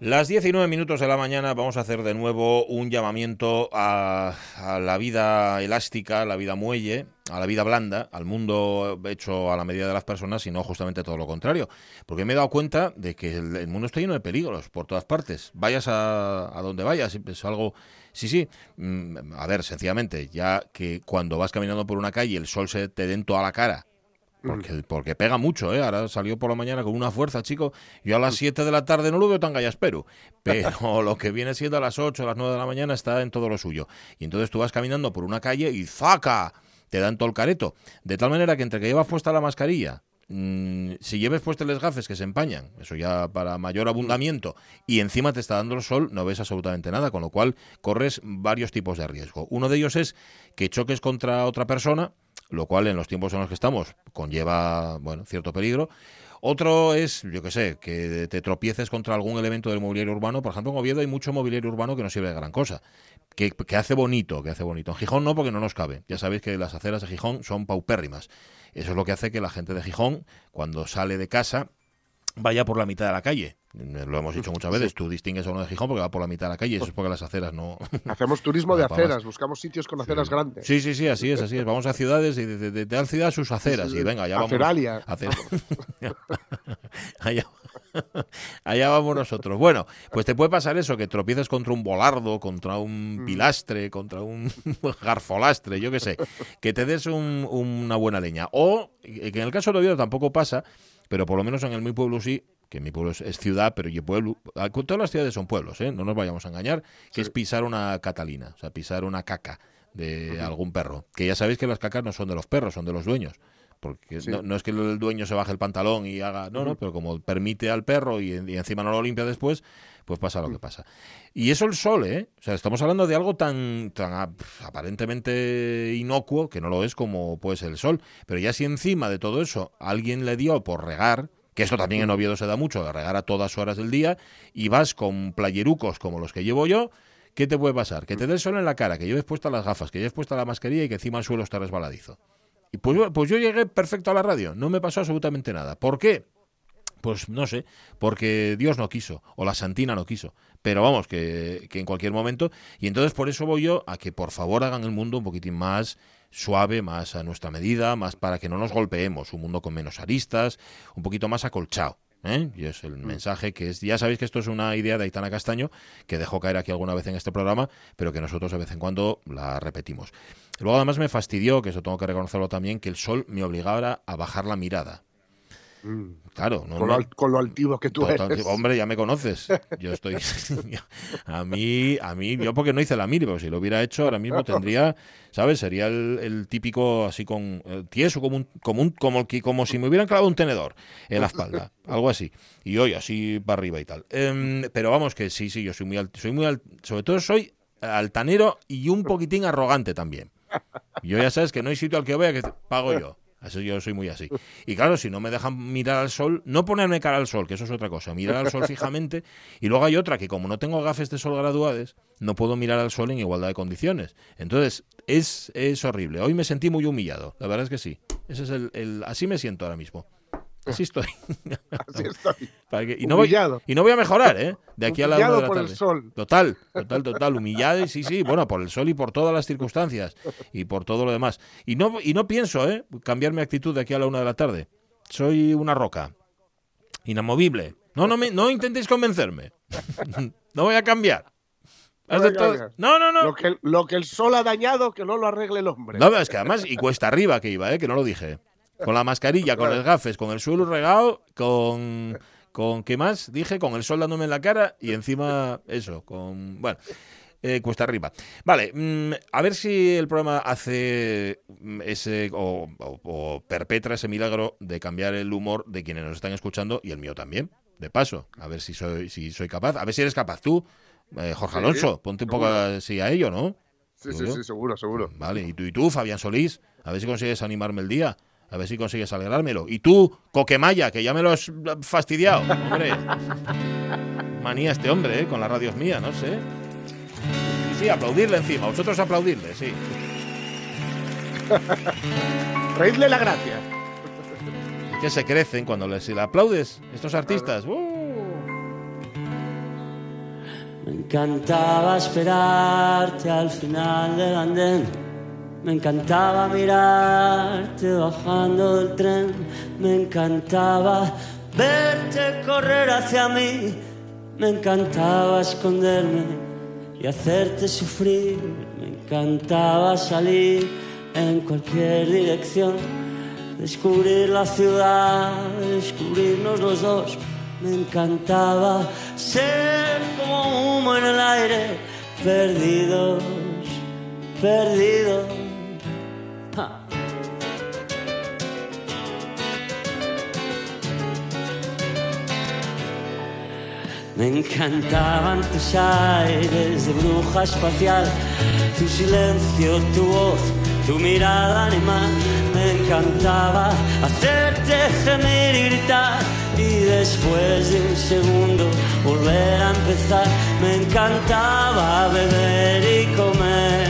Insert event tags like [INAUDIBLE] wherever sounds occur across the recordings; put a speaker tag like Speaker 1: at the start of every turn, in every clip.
Speaker 1: Las 19 minutos de la mañana vamos a hacer de nuevo un llamamiento a, la vida elástica, a la vida muelle, a la vida blanda, al mundo hecho a la medida de las personas, y no justamente todo lo contrario. Porque me he dado cuenta de que el, mundo está lleno de peligros por todas partes. Vayas a, a donde vayas, es algo... Sí, sí. Mm, a ver, sencillamente, ya que cuando vas caminando por una calle el sol se te den toda la cara porque, porque pega mucho, ¿eh? Ahora salió por la mañana con una fuerza, chico. Yo a las 7 de la tarde no lo veo tan gallaspero. [LAUGHS] Pero lo que viene siendo a las 8, a las 9 de la mañana está en todo lo suyo. Y entonces tú vas caminando por una calle y ¡zaca! Te dan todo el careto. De tal manera que entre que llevas puesta la mascarilla, mm, si lleves puestos los gafes que se empañan, eso ya para mayor abundamiento, y encima te está dando el sol, no ves absolutamente nada, con lo cual corres varios tipos de riesgo. Uno de ellos es que choques contra otra persona lo cual en los tiempos en los que estamos conlleva, bueno, cierto peligro. Otro es, yo qué sé, que te tropieces contra algún elemento del mobiliario urbano. Por ejemplo, en Oviedo hay mucho mobiliario urbano que no sirve de gran cosa. Que, que, hace bonito, que hace bonito. En Gijón no, porque no nos cabe. Ya sabéis que las aceras de Gijón son paupérrimas. Eso es lo que hace que la gente de Gijón, cuando sale de casa, vaya por la mitad de la calle. Lo hemos dicho muchas veces, tú distingues a uno de Gijón porque va por la mitad de la calle, eso es porque las aceras no... [LAUGHS]
Speaker 2: Hacemos turismo de aceras, buscamos sitios con aceras grandes.
Speaker 1: Sí, sí, sí, así es, así es. Vamos a ciudades y de, tal ciudad sus aceras y venga, ya vamos...
Speaker 2: Aceralia. [LAUGHS] [LAUGHS]
Speaker 1: allá, allá vamos nosotros. Bueno, pues te puede pasar eso, que tropieces contra un volardo, contra un mm. pilastre, contra un garfolastre, yo qué sé, que te des una buena leña. O, que en el caso de Oviedo tampoco pasa, pero por lo menos en el mi pueblo sí, que mi pueblo es, ciudad, pero yo pueblo, ah, todas las ciudades son pueblos, ¿eh? no nos vayamos a engañar, que es pisar una catalina, o sea, pisar una caca de algún perro. Que ya sabéis que las cacas no son de los perros, son de los dueños. Porque no, es que el dueño se baje el pantalón y haga, no, no, pero como permite al perro y, encima no lo limpia después, pues pasa lo que pasa. Y eso el sol, ¿eh? O sea, estamos hablando de algo tan, tan aparentemente inocuo, que no lo es como puede ser el sol. Pero ya si encima de todo eso alguien le dio por regar, que esto también en Oviedo se da mucho, regar a todas horas del día, y vas con playerucos como los que llevo yo, ¿qué te puede pasar? Que te dé el sol en la cara, que lleves puestas las gafas, que lleves puesta la mascarilla y que encima el suelo está resbaladizo. Y pues, pues yo llegué perfecto a la radio, no me pasó absolutamente nada. ¿Por qué? Pues no sé, porque Dios no quiso, o la Santina no quiso. Pero vamos, que, que, en cualquier momento. Y entonces por eso voy yo a que por favor hagan el mundo un poquitín más suave, más a nuestra medida, más para que no nos golpeemos, un mundo con menos aristas, un poquito más acolchado. ¿eh? Y es el mm. mensaje que es, ya sabéis que esto es una idea de Aitana Castaño, que dejó caer aquí alguna vez en este programa, pero que nosotros de vez en cuando la repetimos. Luego además me fastidió, que eso tengo que reconocerlo también, que el sol me obligara a bajar la mirada. Mm. Claro,
Speaker 2: no, con, lo, altivo que tú eres.
Speaker 1: Hombre, ya me conoces. Yo estoy. [LAUGHS] a mí, a mí, yo porque no hice la miri, pero si lo hubiera hecho ahora mismo tendría, ¿sabes? Sería el, típico así con eh, tieso, como un, como un, como, como si me hubieran clavado un tenedor en la espalda, algo así. Y hoy así para arriba y tal. Em, pero vamos que sí, sí, yo soy muy, soy muy sobre todo soy altanero y un poquitín arrogante también. Yo ya sabes que no hay sitio al que vaya que pago yo. Eso yo soy muy así. Y claro, si no me dejan mirar al sol, no ponerme cara al sol, que eso es otra cosa, mirar al sol [LAUGHS] fijamente. Y luego hay otra que como no tengo gafes de sol graduadas, no puedo mirar al sol en igualdad de condiciones. Entonces, es, es horrible. Hoy me sentí muy humillado, la verdad es que sí. Ese es el, así me siento ahora mismo. Así estoy. [LAUGHS]
Speaker 2: Así estoy.
Speaker 1: y, no voy, y no voy a mejorar, ¿eh? De aquí a la de la
Speaker 2: por el sol.
Speaker 1: Total, total, total. Humillado, y sí, sí. Bueno, por el sol y por todas las circunstancias. Y por todo lo demás. Y no, y no pienso, ¿eh? Cambiar mi actitud de aquí a la una de la tarde. Soy una roca. Inamovible. No, no, me, no intentéis convencerme. [LAUGHS] no voy a cambiar.
Speaker 2: No, no, no. Lo que, lo que el sol ha dañado, que no lo arregle el hombre.
Speaker 1: No, es que además, y cuesta arriba que iba, ¿eh? que no lo dije. Con la mascarilla, con el gafes, con el suelo regado, con... ¿Con qué más? Dije, con el sol dándome en la cara y encima eso, con... Bueno, eh, cuesta arriba. Vale, mm, a ver si el programa hace ese o, perpetra ese milagro de cambiar el humor de quienes nos están escuchando y el mío también, de paso. A ver si soy, si soy capaz. A ver si eres capaz tú, eh, Jorge Alonso. ponte un poco así a ello, ¿no?
Speaker 2: Sí, sí, sí, seguro, seguro.
Speaker 1: Vale, y tú, y tú, Fabián Solís, a ver si consigues animarme el día. A ver si consigues alegrármelo. Y tú, Coquemaya, que ya me lo has fastidiado. Hombre. [LAUGHS] Manía este hombre, ¿eh? Con las radios mías, no sé. Sí, sí, aplaudirle encima. Vosotros aplaudirle, sí. [LAUGHS]
Speaker 2: Reírle la gracia.
Speaker 1: que se crecen cuando les, si le aplaudes, estos artistas. ¡uh!
Speaker 3: Me encantaba esperarte al final del andén. Me encantaba mirarte bajando del tren. Me encantaba verte correr hacia mí. Me encantaba esconderme y hacerte sufrir. Me encantaba salir en cualquier dirección. Descubrir la ciudad, descubrirnos los dos me encantaba ser como humo en el aire, perdidos, perdidos. Me encantaban tus aires de bruja espacial, tu silencio, tu voz, tu mirada animal. Me encantaba hacerte gemir y gritar y después de un segundo volver a empezar. Me encantaba beber y comer,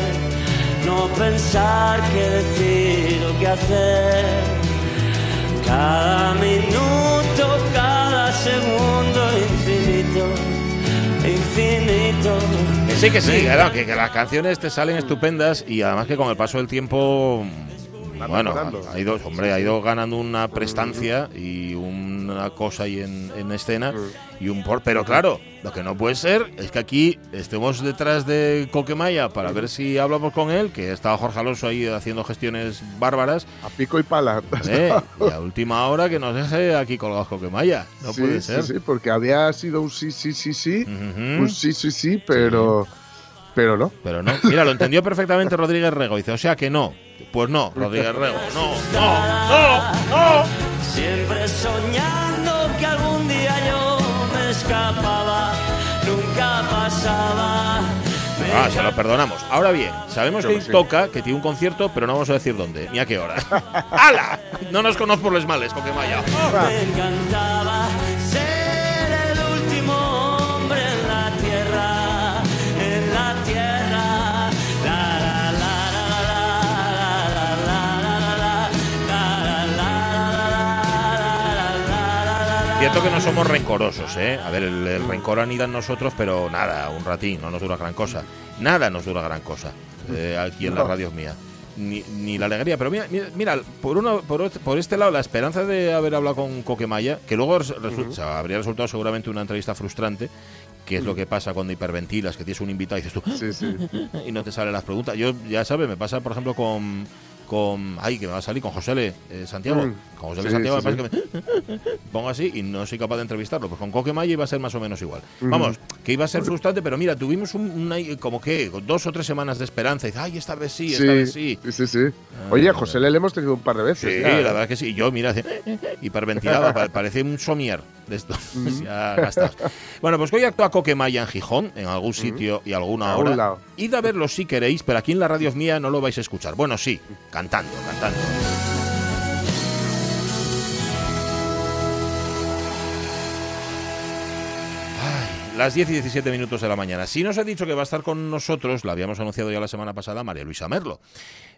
Speaker 3: no pensar qué decir o qué hacer. Cada minuto, cada segundo infinito, infinito.
Speaker 1: Que sí, que sí, claro, que, que las canciones te salen estupendas y además que con el paso del tiempo bueno, ha ido, hombre, ha ido ganando una prestancia y una cosa ahí en, escena y un por. Pero claro, lo que no puede ser es que aquí estemos detrás de Coquemaya para ver si hablamos con él, que estaba Jorge Alonso ahí haciendo gestiones bárbaras.
Speaker 2: A pico y pala.
Speaker 1: ¿Eh? Y a última hora que nos deje aquí colgados Coquemaya. No puede ser.
Speaker 2: Sí, sí, porque había sido un sí, sí, sí, sí. Un sí, sí, sí, pero. Pero no.
Speaker 1: Pero no. Mira, lo entendió perfectamente Rodríguez Rego. Dice, o sea que no. Pues no, Rodríguez [LAUGHS] Rego. No, no, no, no.
Speaker 3: Siempre soñando que algún día yo me escapaba. Nunca pasaba.
Speaker 1: Ah, se lo perdonamos. Ahora bien, sabemos que toca, que tiene un concierto, pero no vamos a decir dónde, ni a qué hora. [LAUGHS] ¡Hala! No nos conozco por los males, Coquemaya.
Speaker 3: Me encantaba
Speaker 1: Cierto que no somos rencorosos, ¿eh? A ver, el, rencor anida en nosotros, pero nada, un ratín, no nos dura gran cosa. Nada nos dura gran cosa eh, aquí en la radio mía. Ni, ni, la alegría. Pero mira, mira, por, uno, por, este lado, la esperanza de haber hablado con Coquemaya, que luego habría resultado seguramente una entrevista frustrante, que es lo que pasa cuando hiperventilas, que tienes un invitado y dices tú, sí, sí. [LAUGHS] y no te salen las preguntas. Yo, ya sabes, me pasa, por ejemplo, con con. Ay, que me va a salir con José Le, eh, Santiago. Mm. Con José Le Santiago me parece que me [LAUGHS] pongo así y no soy capaz de entrevistarlo. Pues con Coque Maya iba a ser más o menos igual. Vamos, que iba a ser frustrante, pero mira, tuvimos un, como que dos o tres semanas de esperanza. Y dice, ay, esta vez sí, esta vez sí.
Speaker 2: Sí, sí, Oye, a José Le hemos tenido un par de veces.
Speaker 1: Sí, la verdad que sí. Yo, mira, hiperventilaba, [LAUGHS] parece un somier de estos [LAUGHS] ya gastados. Bueno, pues hoy actúa Coquemaya en Gijón, en algún sitio y alguna hora. Id a verlo si queréis, pero aquí en la radio mía no lo vais a escuchar. Bueno, sí, cantando, cantando. Las 10 y 17 minutos de la mañana. Si nos ha dicho que va a estar con nosotros, la habíamos anunciado ya la semana pasada, María Luisa Merlo.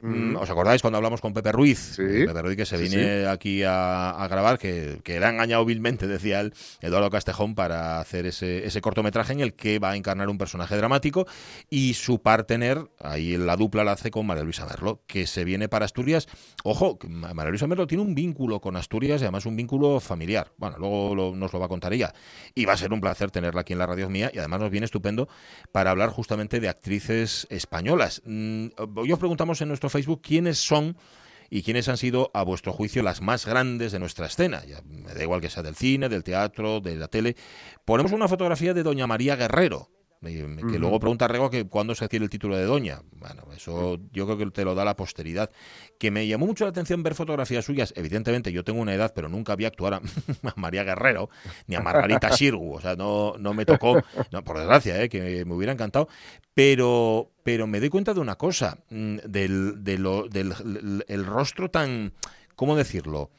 Speaker 1: Mm. ¿Os acordáis cuando hablamos con Pepe Ruiz? Pepe Ruiz que se viene aquí a, grabar, que, que le ha engañado vilmente, [LAUGHS] decía él, Eduardo Castejón, para hacer ese, ese, cortometraje en el que va a encarnar un personaje dramático y su partener, ahí la dupla la hace con María Luisa Merlo, que se viene para Asturias. Ojo, María Luisa Merlo tiene un vínculo con Asturias y además un vínculo familiar. Bueno, luego nos lo va a contar ella. Y va a ser un placer tenerla aquí en la radio mía y además nos viene estupendo para hablar justamente de actrices españolas. Mm, hoy os preguntamos en nuestro Facebook quiénes son y quiénes han sido, a vuestro juicio, las más grandes de nuestra escena. Ya, me da igual que sea del cine, del teatro, de la tele. Ponemos una fotografía de Doña María Guerrero, que luego pregunta Rego que cuándo se adquiere el título de doña. Bueno, eso yo creo que te lo da la posteridad. Que me llamó mucho la atención ver fotografías suyas. Evidentemente, yo tengo una edad, pero nunca vi actuar a, [LAUGHS] María Guerrero ni a Margarita [LAUGHS] Shirgu. O sea, no, no me tocó, no, por desgracia, ¿eh? que me hubiera encantado. Pero, pero me doy cuenta de una cosa, mm, del, del el rostro tan, ¿cómo decirlo?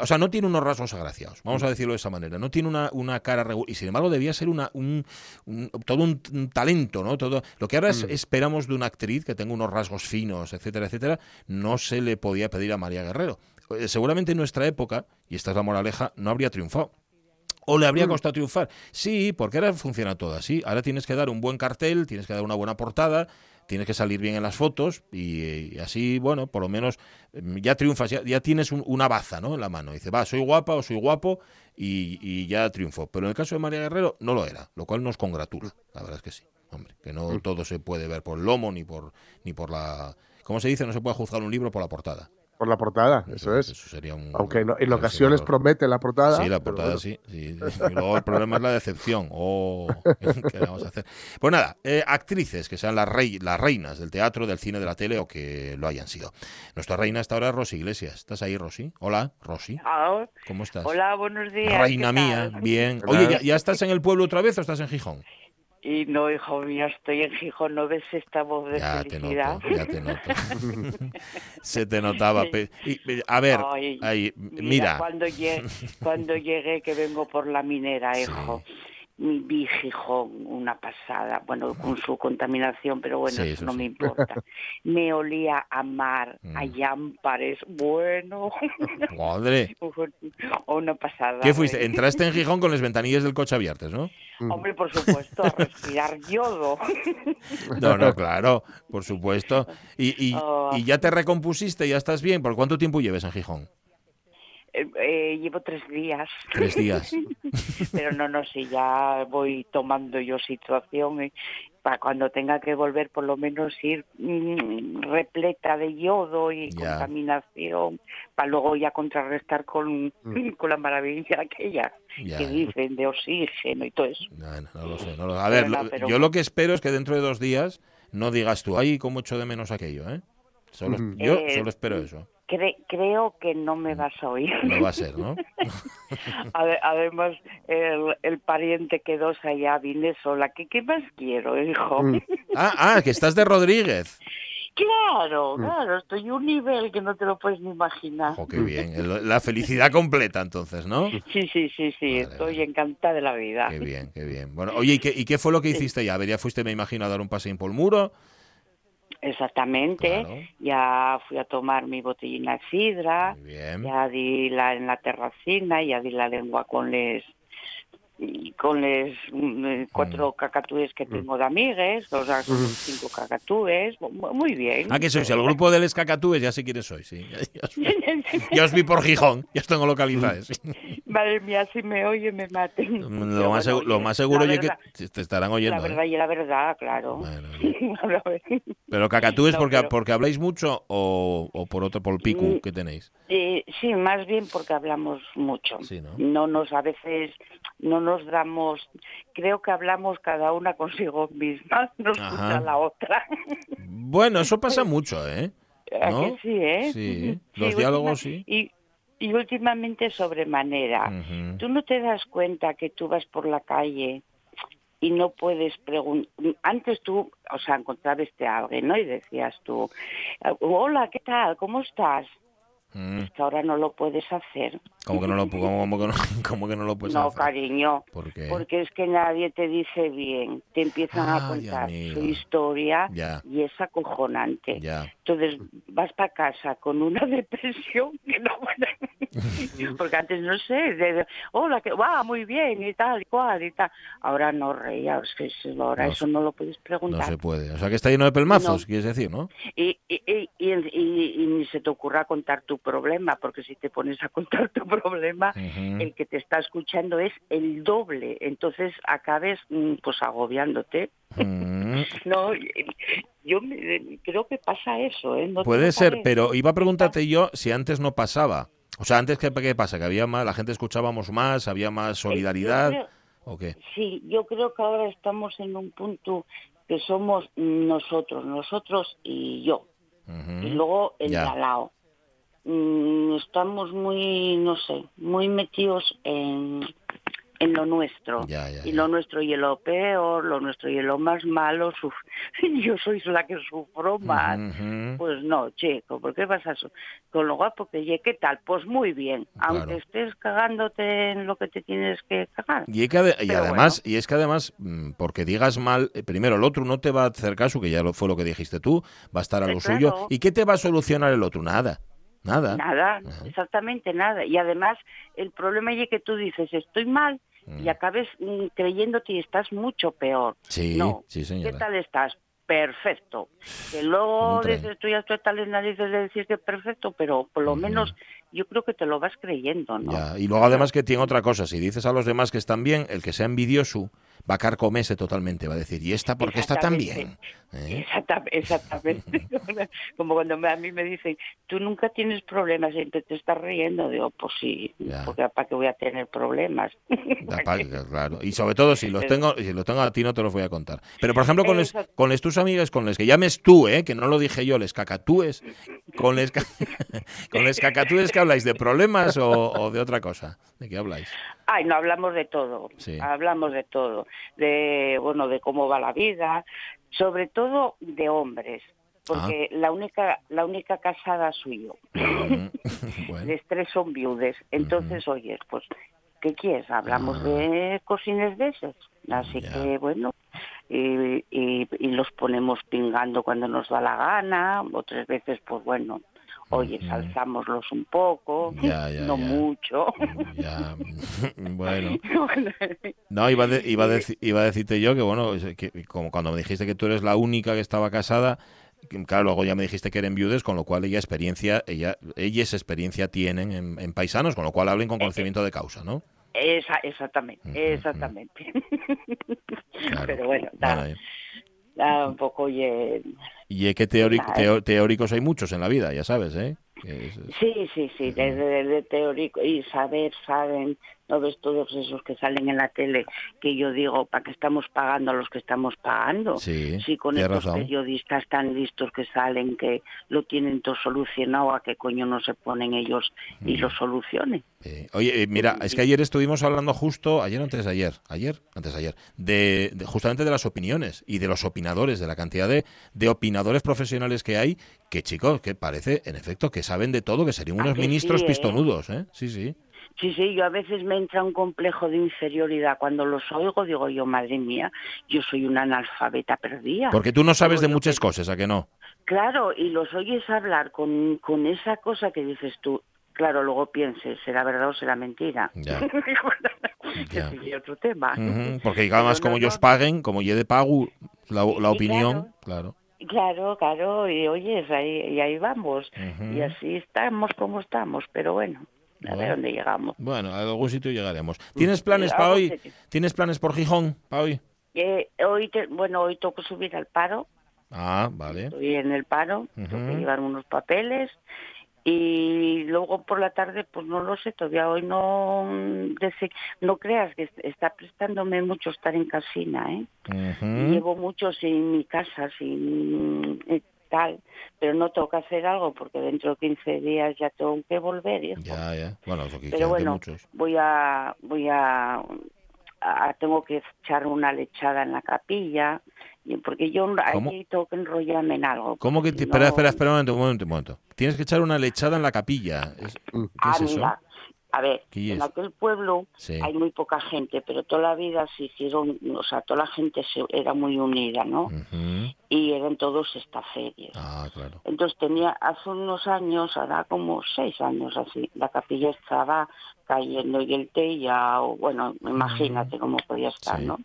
Speaker 1: O sea, no tiene unos rasgos agraciados, vamos a decirlo de esa manera. No tiene una, una cara y sin embargo debía ser una, un, todo un, talento, ¿no? Todo lo que ahora mm. esperamos de una actriz que tenga unos rasgos finos, etcétera, etcétera, no se le podía pedir a María Guerrero. Eh, seguramente en nuestra época, y esta es la moraleja, no habría triunfado ¿O le habría costado triunfar? Sí, porque ahora funciona todo así. Ahora tienes que dar un buen cartel, tienes que dar una buena portada, tienes que salir bien en las fotos y, así, bueno, por lo menos mm, ya triunfas, ya, tienes una baza ¿no? en la mano. Dice, va, soy guapa o soy guapo y, ya triunfo. Pero en el caso de María Guerrero no lo era, lo cual nos congratula. La verdad es que sí, hombre, que no todo se puede ver por el lomo ni por, ni por la... ¿Cómo se dice? No se puede juzgar un libro por la portada
Speaker 2: por la portada, eso, es.
Speaker 1: Eso sería un,
Speaker 2: Aunque en ocasiones promete la portada.
Speaker 1: Sí, la portada sí, Y luego el problema es la decepción. Oh, [LAUGHS] ¿qué vamos a hacer? Pues nada, eh, actrices que sean las, rey, las reinas del teatro, del cine, de la tele o que lo hayan sido. Nuestra reina hasta ahora es Rosy Iglesias. ¿Estás ahí, Rosy? Hola, Rosy. ¿Cómo estás?
Speaker 4: Hola, buenos días.
Speaker 1: Reina mía, bien. Oye, ¿ya, ¿ya estás en el pueblo otra vez o estás en Gijón?
Speaker 4: Y no, hijo mío, estoy en Gijón, ¿no ves esta voz de
Speaker 1: ya
Speaker 4: felicidad?
Speaker 1: Te noto, ya te noto. [LAUGHS] Se te notaba. a ver, mira.
Speaker 4: Cuando, llegué, cuando llegué, que vengo por la minera, hijo vi Gijón una pasada, bueno, con su contaminación, pero bueno, eso, no me importa. [LAUGHS] Me olía a mar, a llámpares, mm. bueno. [LAUGHS]
Speaker 1: Madre.
Speaker 4: una pasada.
Speaker 1: ¿Qué fuiste? Entraste en [LAUGHS] Gijón con las ventanillas del coche abiertas, ¿no?
Speaker 4: Mm. Hombre, por supuesto, a respirar yodo.
Speaker 1: No, no, claro, por supuesto. ¿Y,
Speaker 4: oh.
Speaker 1: y ya te recompusiste? ¿Ya estás bien? ¿Por cuánto tiempo lleves en Gijón?
Speaker 4: Eh, eh, llevo tres días.
Speaker 1: Tres días. [LAUGHS]
Speaker 4: Pero no, no, si ya voy tomando yo situación eh, para cuando tenga que volver por lo menos ir mm, repleta de yodo y contaminación para luego ya contrarrestar con, mm. [LAUGHS] con la maravilla aquella que dicen de oxígeno y todo eso.
Speaker 1: No, lo sé. A ver, yo lo que espero es que dentro de dos días no digas tú, ay, cómo echo de menos aquello, ¿eh? Solo, Yo solo espero eso
Speaker 4: creo que no me vas a oír.
Speaker 1: No va a ser, ¿no? [LAUGHS]
Speaker 4: Además, el, el, pariente quedó allá, vine sola. ¿Qué, ¿Qué más quiero, hijo? Mm.
Speaker 1: Ah, ah, que estás de Rodríguez.
Speaker 4: Claro, mm. claro, estoy a un nivel que no te lo puedes ni imaginar.
Speaker 1: Oh, qué bien, la felicidad completa entonces, ¿no?
Speaker 4: Sí, sí, sí, sí, estoy encantada de la vida.
Speaker 1: Qué bien, qué bien. Bueno, oye, ¿y qué, y qué fue lo que hiciste ya? A ver, ya fuiste, me imagino, a dar un paseín por el muro.
Speaker 4: Exactamente. Ya fui a tomar mi botellina de sidra, ya di la en la terracina, ya di la lengua con les con les mm, eh, cuatro mm. cacatúes que mm. tengo de amigues, o sea, cinco cacatúes, muy bien.
Speaker 1: Ah, que sois el grupo de les cacatúes, ya sé quiénes sois, sí. [LAUGHS] [LAUGHS] Ya os, vi por Gijón, ya os tengo localizados.
Speaker 4: Madre mía, si me oye me maten.
Speaker 1: Lo, más, lo más seguro es que te estarán oyendo.
Speaker 4: La verdad
Speaker 1: ¿eh?
Speaker 4: y la verdad, claro. [LAUGHS]
Speaker 1: pero cacatúes porque, porque habláis mucho o, o, por otro, por el pico que tenéis.
Speaker 4: Eh, sí, más bien porque hablamos mucho. ¿no? no nos, a veces, no nos damos, creo que hablamos cada una [LAUGHS] consigo misma, no escucha la otra.
Speaker 1: Bueno, eso pasa mucho, ¿eh?
Speaker 4: ¿No? sí, ¿eh?
Speaker 1: Sí, los diálogos sí.
Speaker 4: Y, y últimamente sobremanera. Tú no te das cuenta que tú vas por la calle y no puedes preguntar. Antes tú, o sea, encontrabas este alguien, ¿no? Y decías tú, hola, ¿qué tal? ¿Cómo estás? Mm. Es que ahora no lo puedes hacer.
Speaker 1: ¿Cómo que no lo, cómo, que, no, [LAUGHS] cómo que no lo puedes
Speaker 4: no,
Speaker 1: hacer?
Speaker 4: No, cariño. Porque es que nadie te dice bien. Te empiezan a contar su historia y es acojonante. Entonces vas para casa con una [LAUGHS] depresión que no Porque antes no sé, de, hola, que va muy bien y tal y cual y tal. Ahora no, rey, ahora eso no lo puedes preguntar.
Speaker 1: No se puede. O sea que está lleno de pelmazos, quieres decir, ¿no?
Speaker 4: Y, y, y, y, ni se te ocurra contar tu problema, porque si te pones a contar tu problema, el que te está escuchando es el doble. Entonces acabes mm, pues agobiándote. [LAUGHS] no, yo creo que pasa eso. ¿eh?
Speaker 1: Puede ser, pero iba a preguntarte yo si antes no pasaba. O sea, antes, ¿qué, qué pasa? ¿Que había más, la gente escuchábamos más, había más eh, solidaridad? ¿O qué?
Speaker 4: Sí, yo creo que ahora estamos en un punto que somos nosotros, nosotros y yo. Y luego el talao. Mm, estamos muy, no sé, muy metidos en, en lo nuestro. y lo nuestro y lo peor, lo nuestro y lo más malo, [LAUGHS] yo soy la que sufro más. Pues no, chico, ¿por qué vas a con lo guapo que llegue? ¿Qué tal? Pues muy bien, aunque estés cagándote en lo que te tienes que cagar.
Speaker 1: Y, además, y es que además, mm, porque digas mal, eh, primero el otro no te va a hacer caso, que ya fue lo que dijiste tú, va a estar a lo suyo. ¿Y qué te va a solucionar el otro? Nada. Nada.
Speaker 4: Nada, exactamente nada. Y además, el problema es que tú dices, estoy mal, y acabes mm, creyéndote y estás mucho peor.
Speaker 1: Sí,
Speaker 4: no.
Speaker 1: sí, señora.
Speaker 4: ¿Qué tal estás? Perfecto. Que luego dices tú ya estoy tal narices de decir que perfecto, pero por lo menos yo creo que te lo vas creyendo, ¿no?
Speaker 1: Ya, y luego además que tiene otra cosa, si dices a los demás que están bien, el que sea envidioso va a carcomerse totalmente, va a decir, ¿y esta por qué está tan bien?
Speaker 4: ¿Eh? Exactamente. [LAUGHS] Como cuando a mí me dicen, tú nunca tienes problemas, siempre te estás riendo. Digo, pues sí, porque ¿para qué voy a tener problemas?
Speaker 1: claro, y sobre todo si los tengo si los tengo a ti no te los voy a contar. Pero por ejemplo con, les, con les tus amigas, con les que llames tú, ¿eh? que no lo dije yo, les cacatúes, con les, [LAUGHS] con les cacatúes que habláis, de problemas o, de otra cosa, ¿de qué habláis?
Speaker 4: Ay, no, hablamos de todo, hablamos de todo, de, bueno, de cómo va la vida, sobre todo de hombres, porque ah. la única la única casada soy yo. [LAUGHS] [LAUGHS] De tres son viudes. Entonces, oye, pues, ¿qué quieres? Hablamos ah. de cocines de esos. Así que, bueno, y, y, los ponemos pingando cuando nos da la gana, otras veces, pues bueno, oye, salzámoslos un poco, no mucho.
Speaker 1: Ya, [LAUGHS] bueno. [LAUGHS] No, iba, iba, a iba a decirte yo que, bueno, que, como cuando me dijiste que tú eres la única que estaba casada, claro, luego ya me dijiste que eran viudes, con lo cual ella experiencia, ella, ellas experiencia tienen en, paisanos, con lo cual hablen con eh, eh. conocimiento de causa, ¿no?
Speaker 4: Esa, exactamente, exactamente. [LAUGHS] Pero bueno, da, un poco, oye,
Speaker 1: y que teóricos hay muchos en la vida, ya sabes, ¿eh?
Speaker 4: Sí, sí, sí, desde de teórico y saber, saben, no ves todos esos que salen en la tele que yo digo, ¿para qué estamos pagando a los que estamos pagando?
Speaker 1: Sí,
Speaker 4: si con estos periodistas tan listos que salen que lo tienen todo solucionado, ¿a qué coño no se ponen ellos y lo solucionen?
Speaker 1: Oye, eh, mira, es que ayer estuvimos hablando justo, ayer antes de ayer, ayer, antes de ayer, de, justamente de las opiniones y de los opinadores, de la cantidad de, de opinadores profesionales que hay, que chicos, que parece, en efecto, que saben de todo, que serían unos ministros ¿eh? pistonudos, ¿eh? Sí, sí.
Speaker 4: Sí, sí, yo a veces me entra un complejo de inferioridad. Cuando los oigo, digo yo, madre mía, yo soy una analfabeta perdida.
Speaker 1: Porque tú no sabes de muchas cosas, ¿a que no?
Speaker 4: Claro, y los oyes hablar con, con esa cosa que dices tú, claro, luego pienses, ¿será verdad o será mentira?
Speaker 1: Ya. [LAUGHS]
Speaker 4: ya. otro tema. [LAUGHS]
Speaker 1: Porque además, como ellos paguen, como yo de pago la, la opinión, claro.
Speaker 4: claro. Claro, y oyes, ahí, y ahí vamos. Y así estamos como estamos, pero bueno, a ver dónde llegamos.
Speaker 1: Bueno, a algún sitio llegaremos. ¿Tienes planes para hoy? ¿Tienes planes por Gijón para hoy?
Speaker 4: Eh, hoy bueno, hoy tengo que subir al paro.
Speaker 1: Ah, vale.
Speaker 4: Estoy en el paro, tengo que llevar unos papeles y luego por la tarde pues no lo sé todavía hoy no no creas que está prestándome mucho estar en casina eh llevo mucho sin mi casa sin tal, pero no que hacer algo porque dentro de 15 días ya tengo que volver.
Speaker 1: Ya, ya. Bueno,
Speaker 4: pero bueno, voy a, voy a, tengo que echar una lechada en la capilla, porque yo ahí tengo que enrollarme en algo.
Speaker 1: ¿Cómo que? Espera, espera, espera un momento, un momento, un momento. Tienes que echar una lechada en la capilla. ¿Qué
Speaker 4: es eso? A ver, en aquel pueblo hay muy poca gente, pero toda la vida se hicieron, o sea, toda la gente se, era muy unida, ¿no? Y eran todos estaferios.
Speaker 1: Ah, claro.
Speaker 4: Entonces tenía, hace unos años, hará como seis años así, la capilla estaba cayendo y el té ya, bueno, imagínate cómo podía estar, ¿no?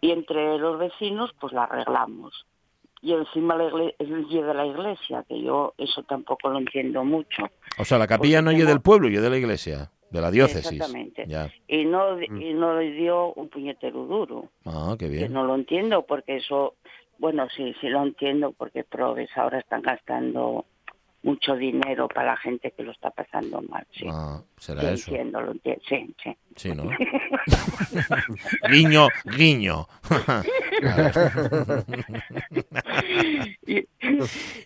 Speaker 4: Y entre los vecinos, pues la arreglamos y encima la iglesia, de la iglesia, que yo eso tampoco lo entiendo mucho.
Speaker 1: O sea, la capilla no es del pueblo, y de la iglesia, de la diócesis.
Speaker 4: Exactamente. Y, no, y no le dio un puñetero duro.
Speaker 1: Ah, qué bien.
Speaker 4: Que no lo entiendo, porque eso, bueno, sí, sí lo entiendo, porque probes ahora están gastando mucho dinero para la gente que lo está pasando mal. Sí.
Speaker 1: Ah, será eso.
Speaker 4: Entiendo, lo entiendo. Sí, sí.
Speaker 1: Sí, ¿no? [LAUGHS] guiño, guiño.
Speaker 4: y,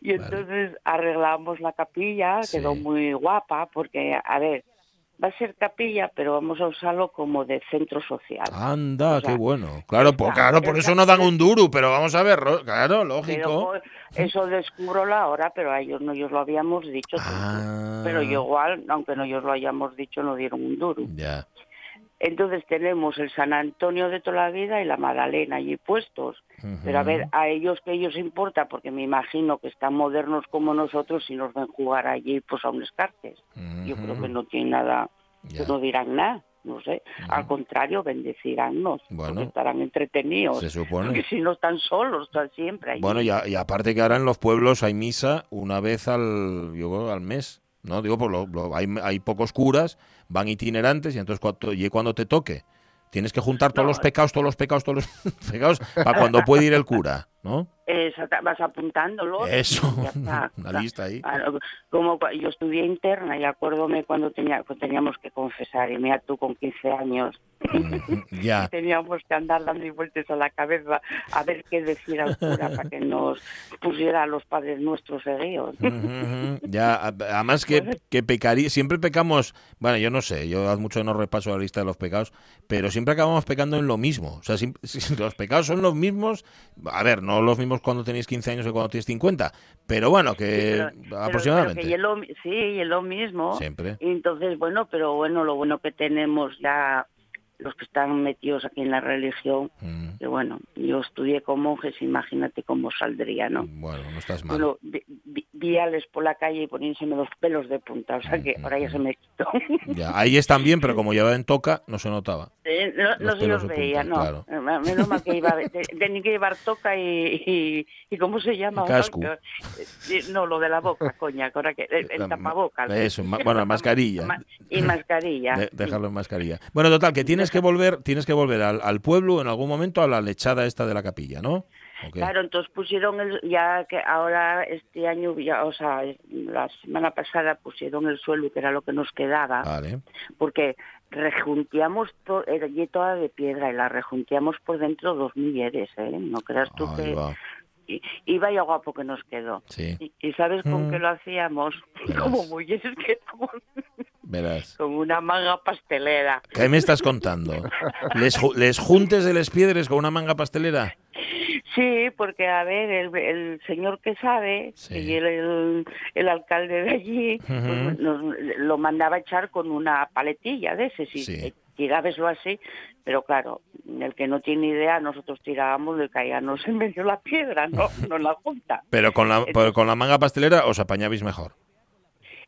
Speaker 4: entonces arreglamos la capilla, quedó muy guapa, porque, a ver, va a ser capilla, pero vamos a usarlo como de centro social.
Speaker 1: Anda, qué bueno. Claro, por, claro, por eso no dan un duro, pero vamos a ver, claro, lógico.
Speaker 4: eso descubro la hora, pero a ellos no ellos lo habíamos dicho.
Speaker 1: Ah.
Speaker 4: Pero igual, aunque no ellos lo hayamos dicho, no dieron un duro.
Speaker 1: Ya.
Speaker 4: Entonces tenemos el San Antonio de toda la vida y la Magdalena allí puestos. Pero a ver, a ellos que ellos importa, porque me imagino que están modernos como nosotros y nos ven jugar allí pues a un escartes. Yo creo que no tiene nada, que no dirán nada. no sé, al contrario, bendeciránnos, bueno, estarán entretenidos,
Speaker 1: se supone.
Speaker 4: porque si no están solos, están siempre ahí.
Speaker 1: Bueno, y, y, aparte que ahora en los pueblos hay misa una vez al, yo al mes, ¿no? Digo, pues lo, hay, hay pocos curas, van itinerantes y entonces cuando, y cuando te toque Tienes que juntar todos los pecados, todos los pecados, todos los [LAUGHS] pecados para cuando puede ir el cura, ¿no?
Speaker 4: vas apuntándolo.
Speaker 1: Eso, [LAUGHS] una lista ahí.
Speaker 4: Como yo estudié interna y acuérdome cuando tenía, pues teníamos que confesar, y mira tú con 15 años,
Speaker 1: ya. [LAUGHS]
Speaker 4: teníamos que andar dando vueltas a la cabeza a ver qué decir al cura para que nos pusiera a los padres nuestros seguidos.
Speaker 1: ya, además que, que pecaría, siempre pecamos, bueno, yo no sé, yo hace mucho no repaso la lista de los pecados, pero siempre acabamos pecando en lo mismo. O sea, si [LAUGHS] los pecados son los mismos, a ver, no los mismos cuando tenéis 15 años que cuando tienes 50, pero bueno, que aproximadamente.
Speaker 4: sí, es lo mismo.
Speaker 1: Siempre.
Speaker 4: Y entonces, bueno, pero bueno, lo bueno que tenemos ya los que están metidos aquí en la religión, mm. que bueno, yo estudié con monjes, imagínate cómo saldría, ¿no?
Speaker 1: Bueno, no estás mal.
Speaker 4: Bueno, viales por la calle y poniéndose los pelos de punta, o sea que ahora ya se me quitó. [LAUGHS]
Speaker 1: Ya, ahí están bien, pero como llevaba en toca, no se notaba.
Speaker 4: no, se los veía, no. Eh, menos mal que iba, tenía que llevar toca y, y, ¿cómo se llama?
Speaker 1: Casco.
Speaker 4: Eh, no, lo de la boca, coña, ahora que el, tapabocas.
Speaker 1: Eso, [LAUGHS] bueno, mascarilla.
Speaker 4: Y mascarilla.
Speaker 1: dejarlo en mascarilla. Bueno, total, que tienes que volver, tienes que volver al, al pueblo en algún momento a la lechada esta de la capilla, ¿no?
Speaker 4: Claro, entonces pusieron el, ya que ahora este año, ya, o sea, la semana pasada pusieron el suelo, que era lo que nos quedaba, porque rejunteamos, to, era toda de piedra y la rejunteamos por dentro dos milleres, ¿eh? No creas tú que... Y, vaya guapo que nos quedó. Y, sabes con mm. qué lo hacíamos? [LAUGHS] Como mujeres que
Speaker 1: Verás.
Speaker 4: Con una manga pastelera.
Speaker 1: ¿Qué me estás contando? ¿Les, les juntes de les piedres con una manga pastelera?
Speaker 4: Sí, porque a ver, el, señor que sabe, y el, el, alcalde de allí, pues, lo mandaba a echar con una paletilla de ese, si sí. tirábeslo así, pero claro, el que no tiene idea, nosotros tirábamos de caíamos [LAUGHS] en medio la piedra, no, [LAUGHS] no la junta.
Speaker 1: Pero con la, con la manga pastelera os apañabais mejor.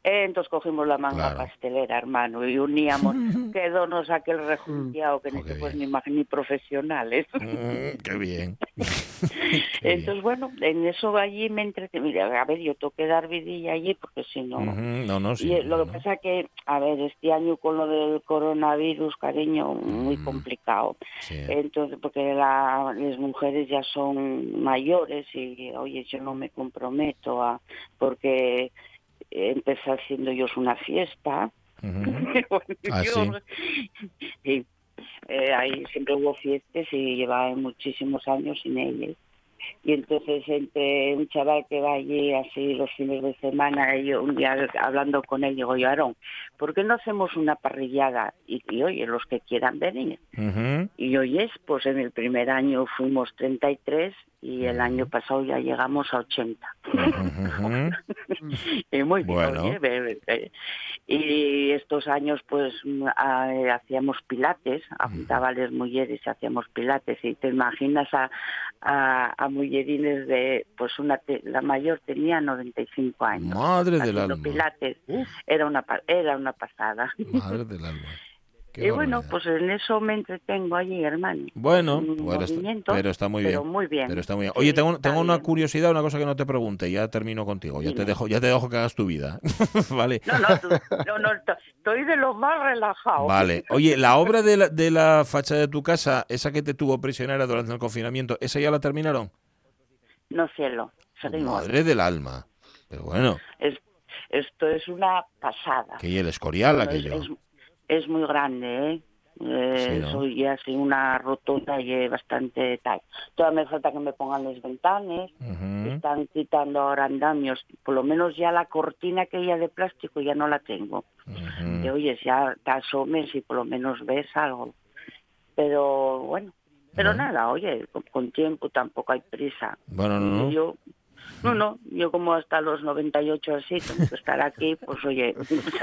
Speaker 4: Eh, entonces cogimos la manga pastelera, hermano, y uníamos, [LAUGHS] quedónos aquel rejunteado que no se pues ni, ni profesionales. [LAUGHS]
Speaker 1: Mm, qué bien. [LAUGHS]
Speaker 4: entonces, bueno, en eso allí me entretenía. A ver, yo tengo que dar vidilla allí porque si no...
Speaker 1: no, no,
Speaker 4: sí, lo que pasa que, a ver, este año con lo del coronavirus, cariño, muy mm, complicado. Entonces, porque las mujeres ya son mayores y, oye, yo no me comprometo a... porque empecé haciendo yo una fiesta. [LAUGHS]
Speaker 1: ¿Ah,
Speaker 4: sí? Eh, ahí siempre hubo fiestas y llevaba muchísimos años sin ellas. Y entonces entre un chaval que va allí así los fines de semana, y yo un día hablando con él, digo yo, Aarón, ¿por qué no hacemos una parrillada? Y, oye, los que quieran venir. Y oye, pues en el primer año fuimos 33 y el año pasado ya llegamos a 80. [LAUGHS] y muy bien. y estos años pues hacíamos pilates, apuntaba a las mujeres y hacíamos pilates y te imaginas a, a, a mujerines de pues una la mayor tenía 95 años.
Speaker 1: Madre del alma.
Speaker 4: pilates. Era una era una pasada.
Speaker 1: Madre [LAUGHS] del alma.
Speaker 4: Y bueno, pues en eso me entretengo allí, hermano.
Speaker 1: Bueno, pero está muy bien.
Speaker 4: muy bien.
Speaker 1: Pero está muy bien. Oye, tengo, tengo una curiosidad, una cosa que no te pregunte, ya termino contigo. Ya te dejo, ya te dejo que hagas tu vida. [LAUGHS] vale.
Speaker 4: No, no, no, estoy de lo más relajado.
Speaker 1: Vale. Oye, la obra de la, de la fachada de tu casa, esa que te tuvo prisionera durante el confinamiento, ¿esa ya la terminaron?
Speaker 4: No, cielo.
Speaker 1: Madre del alma. Pero bueno.
Speaker 4: esto es una pasada.
Speaker 1: Que el escorial aquello
Speaker 4: es muy grande, ¿eh? Eh, soy así una rotonda y bastante tal. Todavía me falta que me pongan las ventanas, están quitando ahora andamios, por lo menos ya la cortina que ya de plástico ya no la tengo. Y oyes, ya te asomes y por lo menos ves algo. Pero bueno, pero nada, oye, con, tiempo tampoco hay prisa.
Speaker 1: Bueno, no,
Speaker 4: Yo no, no, yo como hasta los 98 así tengo que estar aquí, pues oye,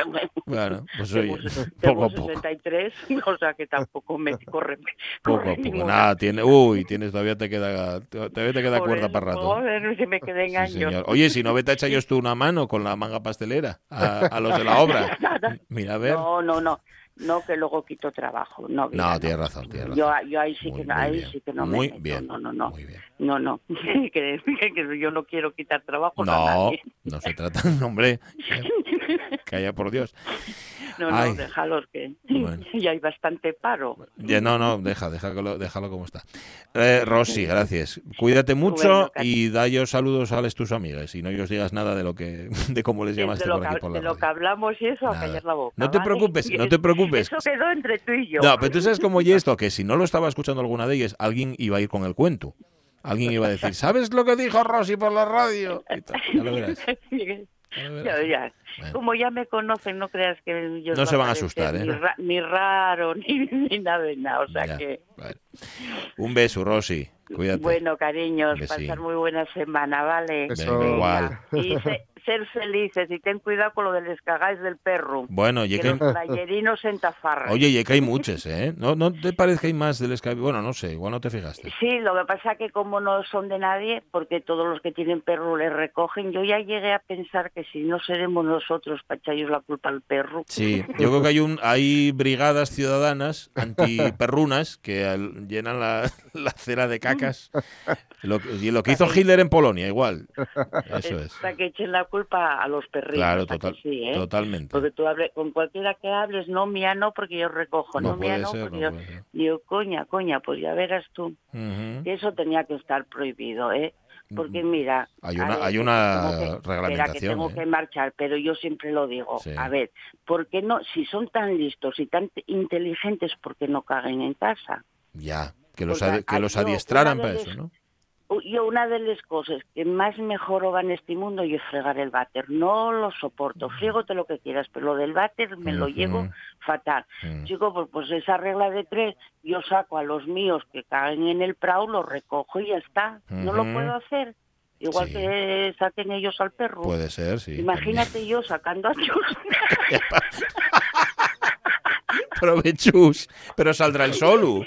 Speaker 4: [LAUGHS]
Speaker 1: bueno, pues oye, poco a poco.
Speaker 4: 63, [LAUGHS] o sea que tampoco me [LAUGHS] corre.
Speaker 1: Poco a poco, nada, tiene, uy, tienes, todavía te queda, todavía te queda cuerda para rato.
Speaker 4: Joder, se me queden años.
Speaker 1: Oye, si no vete a echar yo tú una mano con la manga pastelera a, a los de la obra. Mira, a ver.
Speaker 4: No, no, no. No que luego quito trabajo. No,
Speaker 1: no, tienes razón, tienes razón.
Speaker 4: Yo, yo ahí sí que, ahí sí que no
Speaker 1: muy
Speaker 4: me
Speaker 1: bien,
Speaker 4: No, no, no.
Speaker 1: Muy bien.
Speaker 4: No, no. [LAUGHS] que, que, yo no quiero quitar trabajo.
Speaker 1: No, no se trata, hombre. Calla [LAUGHS] por Dios.
Speaker 4: No, no, déjalos que [LAUGHS] ya hay bastante paro.
Speaker 1: Ya, no, no, deja, déjalo, déjalo como está. Eh, Rosy, gracias. Cuídate mucho y da yo saludos a tus amigas y no os digas nada de lo que de cómo les llamaste por aquí por la
Speaker 4: De lo que hablamos y eso, a callar la boca.
Speaker 1: No te preocupes, no te preocupes.
Speaker 4: Eso quedó entre tú y yo.
Speaker 1: No, pero tú sabes cómo y esto, que si no lo estaba escuchando alguna de ellas, alguien iba a ir con el cuento. Alguien iba a decir, ¿sabes lo que dijo Rosy por la radio? [LAUGHS] ya lo verás.
Speaker 4: Ya, Como ya me conocen, no creas que yo
Speaker 1: no se van a asustar,
Speaker 4: ¿eh? Ni, raro, [LAUGHS] ni, nada de nada. O sea que.
Speaker 1: Un beso, Rosy. Cuídate.
Speaker 4: Bueno, cariños, pasar muy buena semana, ¿vale?
Speaker 1: Eso. igual.
Speaker 4: Y ser felices y ten cuidado con lo del escagáis del perro.
Speaker 1: Bueno, y
Speaker 4: que, los en tafarra.
Speaker 1: Oye, y que hay muchos, ¿eh? ¿No, ¿No te parece que hay más del escagáis? Bueno, no sé, igual no te fijaste.
Speaker 4: Sí, lo que pasa es que como no son de nadie, porque todos los que tienen perro les recogen, yo ya llegué a pensar que si no seremos nosotros para echarles la culpa al perro.
Speaker 1: Sí, [LAUGHS] yo creo que hay, un, hay brigadas ciudadanas antiperrunas que llenan la, la cera de cacas. Lo, y lo que hizo Hitler en Polonia, igual. Eso es.
Speaker 4: Para que echen la culpa a los perritos.
Speaker 1: Claro, total, ¿eh? totalmente.
Speaker 4: Porque tú hables, con cualquiera que hables, no, mía no, porque yo recojo, no, mía no, porque yo... Digo, coña, coña, pues ya verás tú. Eso tenía que estar prohibido, ¿eh? Porque mira,
Speaker 1: hay una, hay una reglamentación.
Speaker 4: que tengo
Speaker 1: ¿eh?
Speaker 4: que marchar, pero yo siempre lo digo. A ver, ¿por qué no? Si son tan listos y tan inteligentes, ¿por qué no caguen en casa?
Speaker 1: Ya, que los, que los adiestraran para eso, ¿no?
Speaker 4: Yo una de las cosas que más me joroba en este mundo es fregar el váter. No lo soporto. Friego lo que quieras, pero lo del váter me lo llevo fatal. Chico, pues, pues, esa regla de tres, yo saco a los míos que caen en el prau, los recojo y ya está. No lo puedo hacer. Igual que saquen ellos al perro.
Speaker 1: Puede ser, sí.
Speaker 4: Imagínate yo sacando a [LAUGHS] Chus.
Speaker 1: Provechus, pero saldrá el solo.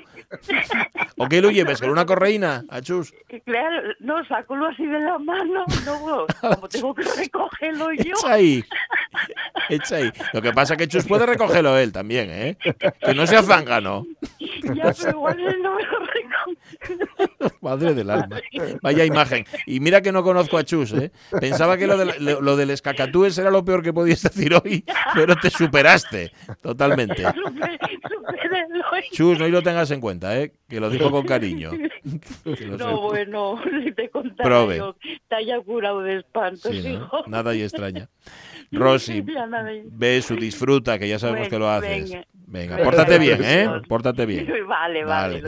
Speaker 1: ¿O qué lo lleves? ¿Con una correína, Achus?
Speaker 4: Claro, no, sácalo así de la mano, no, como tengo que recogerlo yo.
Speaker 1: Echa ahí, echa ahí. Lo que pasa es que Chus puede recogerlo él también, ¿eh? Que no sea zángano.
Speaker 4: Ya, pero igual él no me lo recoge.
Speaker 1: Madre del alma. Vaya imagen. Y mira que no conozco a Chus, ¿eh? Pensaba que lo, de, lo del escacatúes era lo peor que podías decir hoy, pero te superaste totalmente. Chus, no y lo tengas en cuenta, ¿eh? Que lo dijo con cariño. [LAUGHS] [LAUGHS]
Speaker 4: no, bueno, [LAUGHS] si te contara yo, te haya curado de espanto,
Speaker 1: Nada y extraña. Rosy, beso, disfruta, que ya sabemos que lo haces. Venga, pórtate bien, ¿eh? Pórtate bien.
Speaker 4: Vale, vale.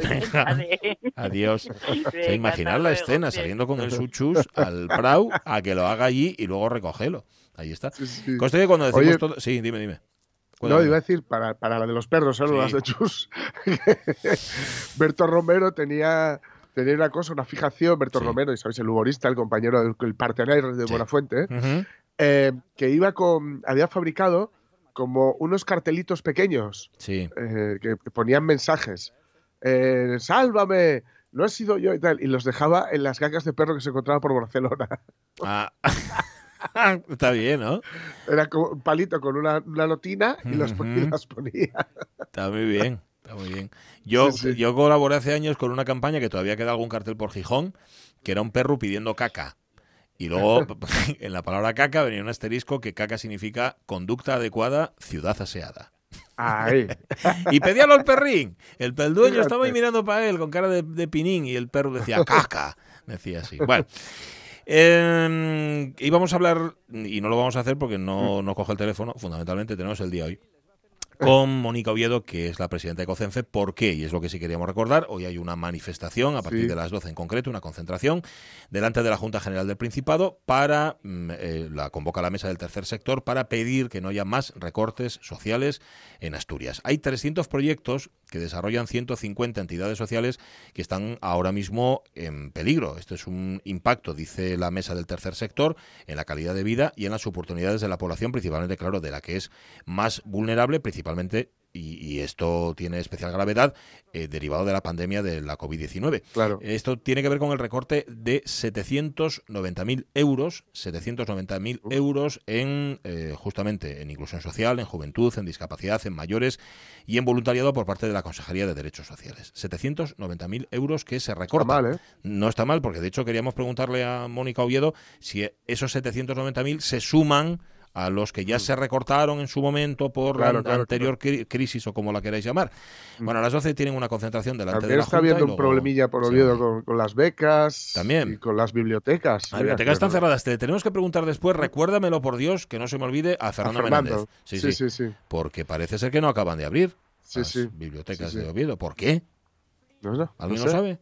Speaker 1: Adiós. Se imaginar la escena saliendo con el suchus al prau a que lo haga allí y luego recógelo. Ahí está. Sí, que cuando decimos todo... Sí, dime, dime.
Speaker 2: No, iba a decir, para, para la de los perros, solo las de Chus. Berto Romero tenía, tenía una cosa, una fijación, Berto Romero, y sabéis, el humorista, el compañero del el partenaire de Buenafuente, eh, que iba con, había fabricado como unos cartelitos pequeños eh, que ponían mensajes. Eh, ¡Sálvame! No he sido yo y tal. Y los dejaba en las gagas de perro que se encontraba por Barcelona.
Speaker 1: Ah. [LAUGHS] [LAUGHS] Está bien, ¿no?
Speaker 2: Era como un palito con una, una lotina y, las ponía.
Speaker 1: Está muy bien, está muy bien. Yo, yo colaboré hace años con una campaña que todavía queda algún cartel por Gijón, que era un perro pidiendo caca. Y luego [LAUGHS] en la palabra caca venía un asterisco que caca significa conducta adecuada, ciudad aseada. [LAUGHS] y pedíalo al perrín. El, el dueño estaba ahí mirando para él con cara de, de pinín y el perro decía caca. Decía así. Bueno. Eh, íbamos a hablar, y no lo vamos a hacer porque no, no coge el teléfono, fundamentalmente tenemos el día hoy con Mónica Oviedo, que es la presidenta de COCENFE. ¿Por qué? Y es lo que sí queríamos recordar. Hoy hay una manifestación a partir de las 12 en concreto, una concentración delante de la Junta General del Principado para, mm, eh, la convoca la mesa del tercer sector, para pedir que no haya más recortes sociales en Asturias. Hay 300 proyectos que desarrollan 150 entidades sociales que están ahora mismo en peligro. Esto es un impacto, dice la mesa del tercer sector, en la calidad de vida y en las oportunidades de la población, principalmente, claro, de la que es más vulnerable, principalmente y, esto tiene especial gravedad eh, derivado de la pandemia de la COVID-19.
Speaker 2: Claro.
Speaker 1: Esto tiene que ver con el recorte de 790.000 euros, 790.000 euros en eh, justamente en inclusión social, en juventud, en discapacidad, en mayores y en voluntariado por parte de la Consejería de Derechos Sociales. 790.000 euros que se recortan.
Speaker 2: Está mal, ¿eh?
Speaker 1: No está mal, porque de hecho queríamos preguntarle a Mónica Oviedo si esos 790.000 se suman a los que ya mm. se recortaron en su momento por la anterior crisis o como la queráis llamar. Mm. Bueno, a las 12 tienen una concentración delante
Speaker 2: También
Speaker 1: de la
Speaker 2: está habiendo un problemilla por olvido con, las becas
Speaker 1: También.
Speaker 2: y con las bibliotecas.
Speaker 1: Las bibliotecas están cerradas. Te tenemos que preguntar después, recuérdamelo por Dios, que no se me olvide, a Fernando, Menéndez.
Speaker 2: Sí sí, sí,
Speaker 1: Porque parece ser que no acaban de abrir las bibliotecas de Oviedo. ¿Por qué?
Speaker 2: No, sé,
Speaker 1: ¿Alguien lo sabe?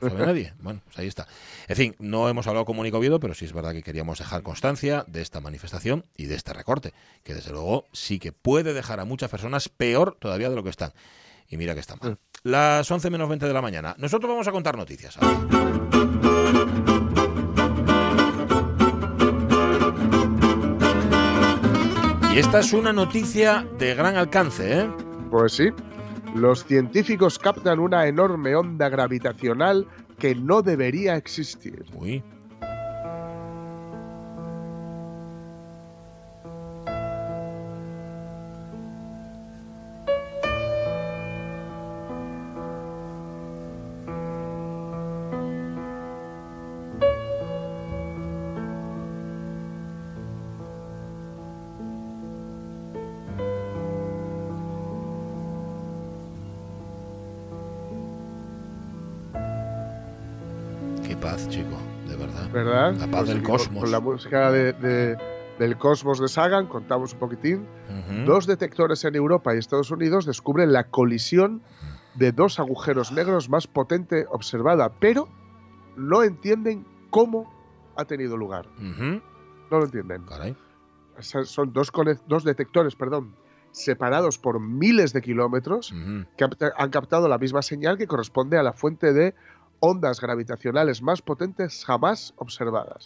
Speaker 1: ¿No sabe nadie? Bueno, pues ahí está. En fin, no hemos hablado con Mónica Oviedo, pero sí es verdad que queríamos dejar constancia de esta manifestación y de este recorte, que desde luego sí que puede dejar a muchas personas peor todavía de lo que están. Y mira que está mal. Las 11 menos 20 de la mañana. Nosotros vamos a contar noticias. Y esta es una noticia de gran alcance, ¿eh?
Speaker 2: Pues sí. Los científicos captan una enorme onda gravitacional que no debería existir.
Speaker 1: La paz pues del cosmos.
Speaker 2: Con, la música de, del cosmos de Sagan, contamos un poquitín. Dos detectores en Europa y Estados Unidos descubren la colisión de dos agujeros negros más potente observada, pero no entienden cómo ha tenido lugar. No lo entienden. Son dos, dos detectores, perdón, separados por miles de kilómetros que han captado la misma señal que corresponde a la fuente de ondas gravitacionales más potentes jamás observadas.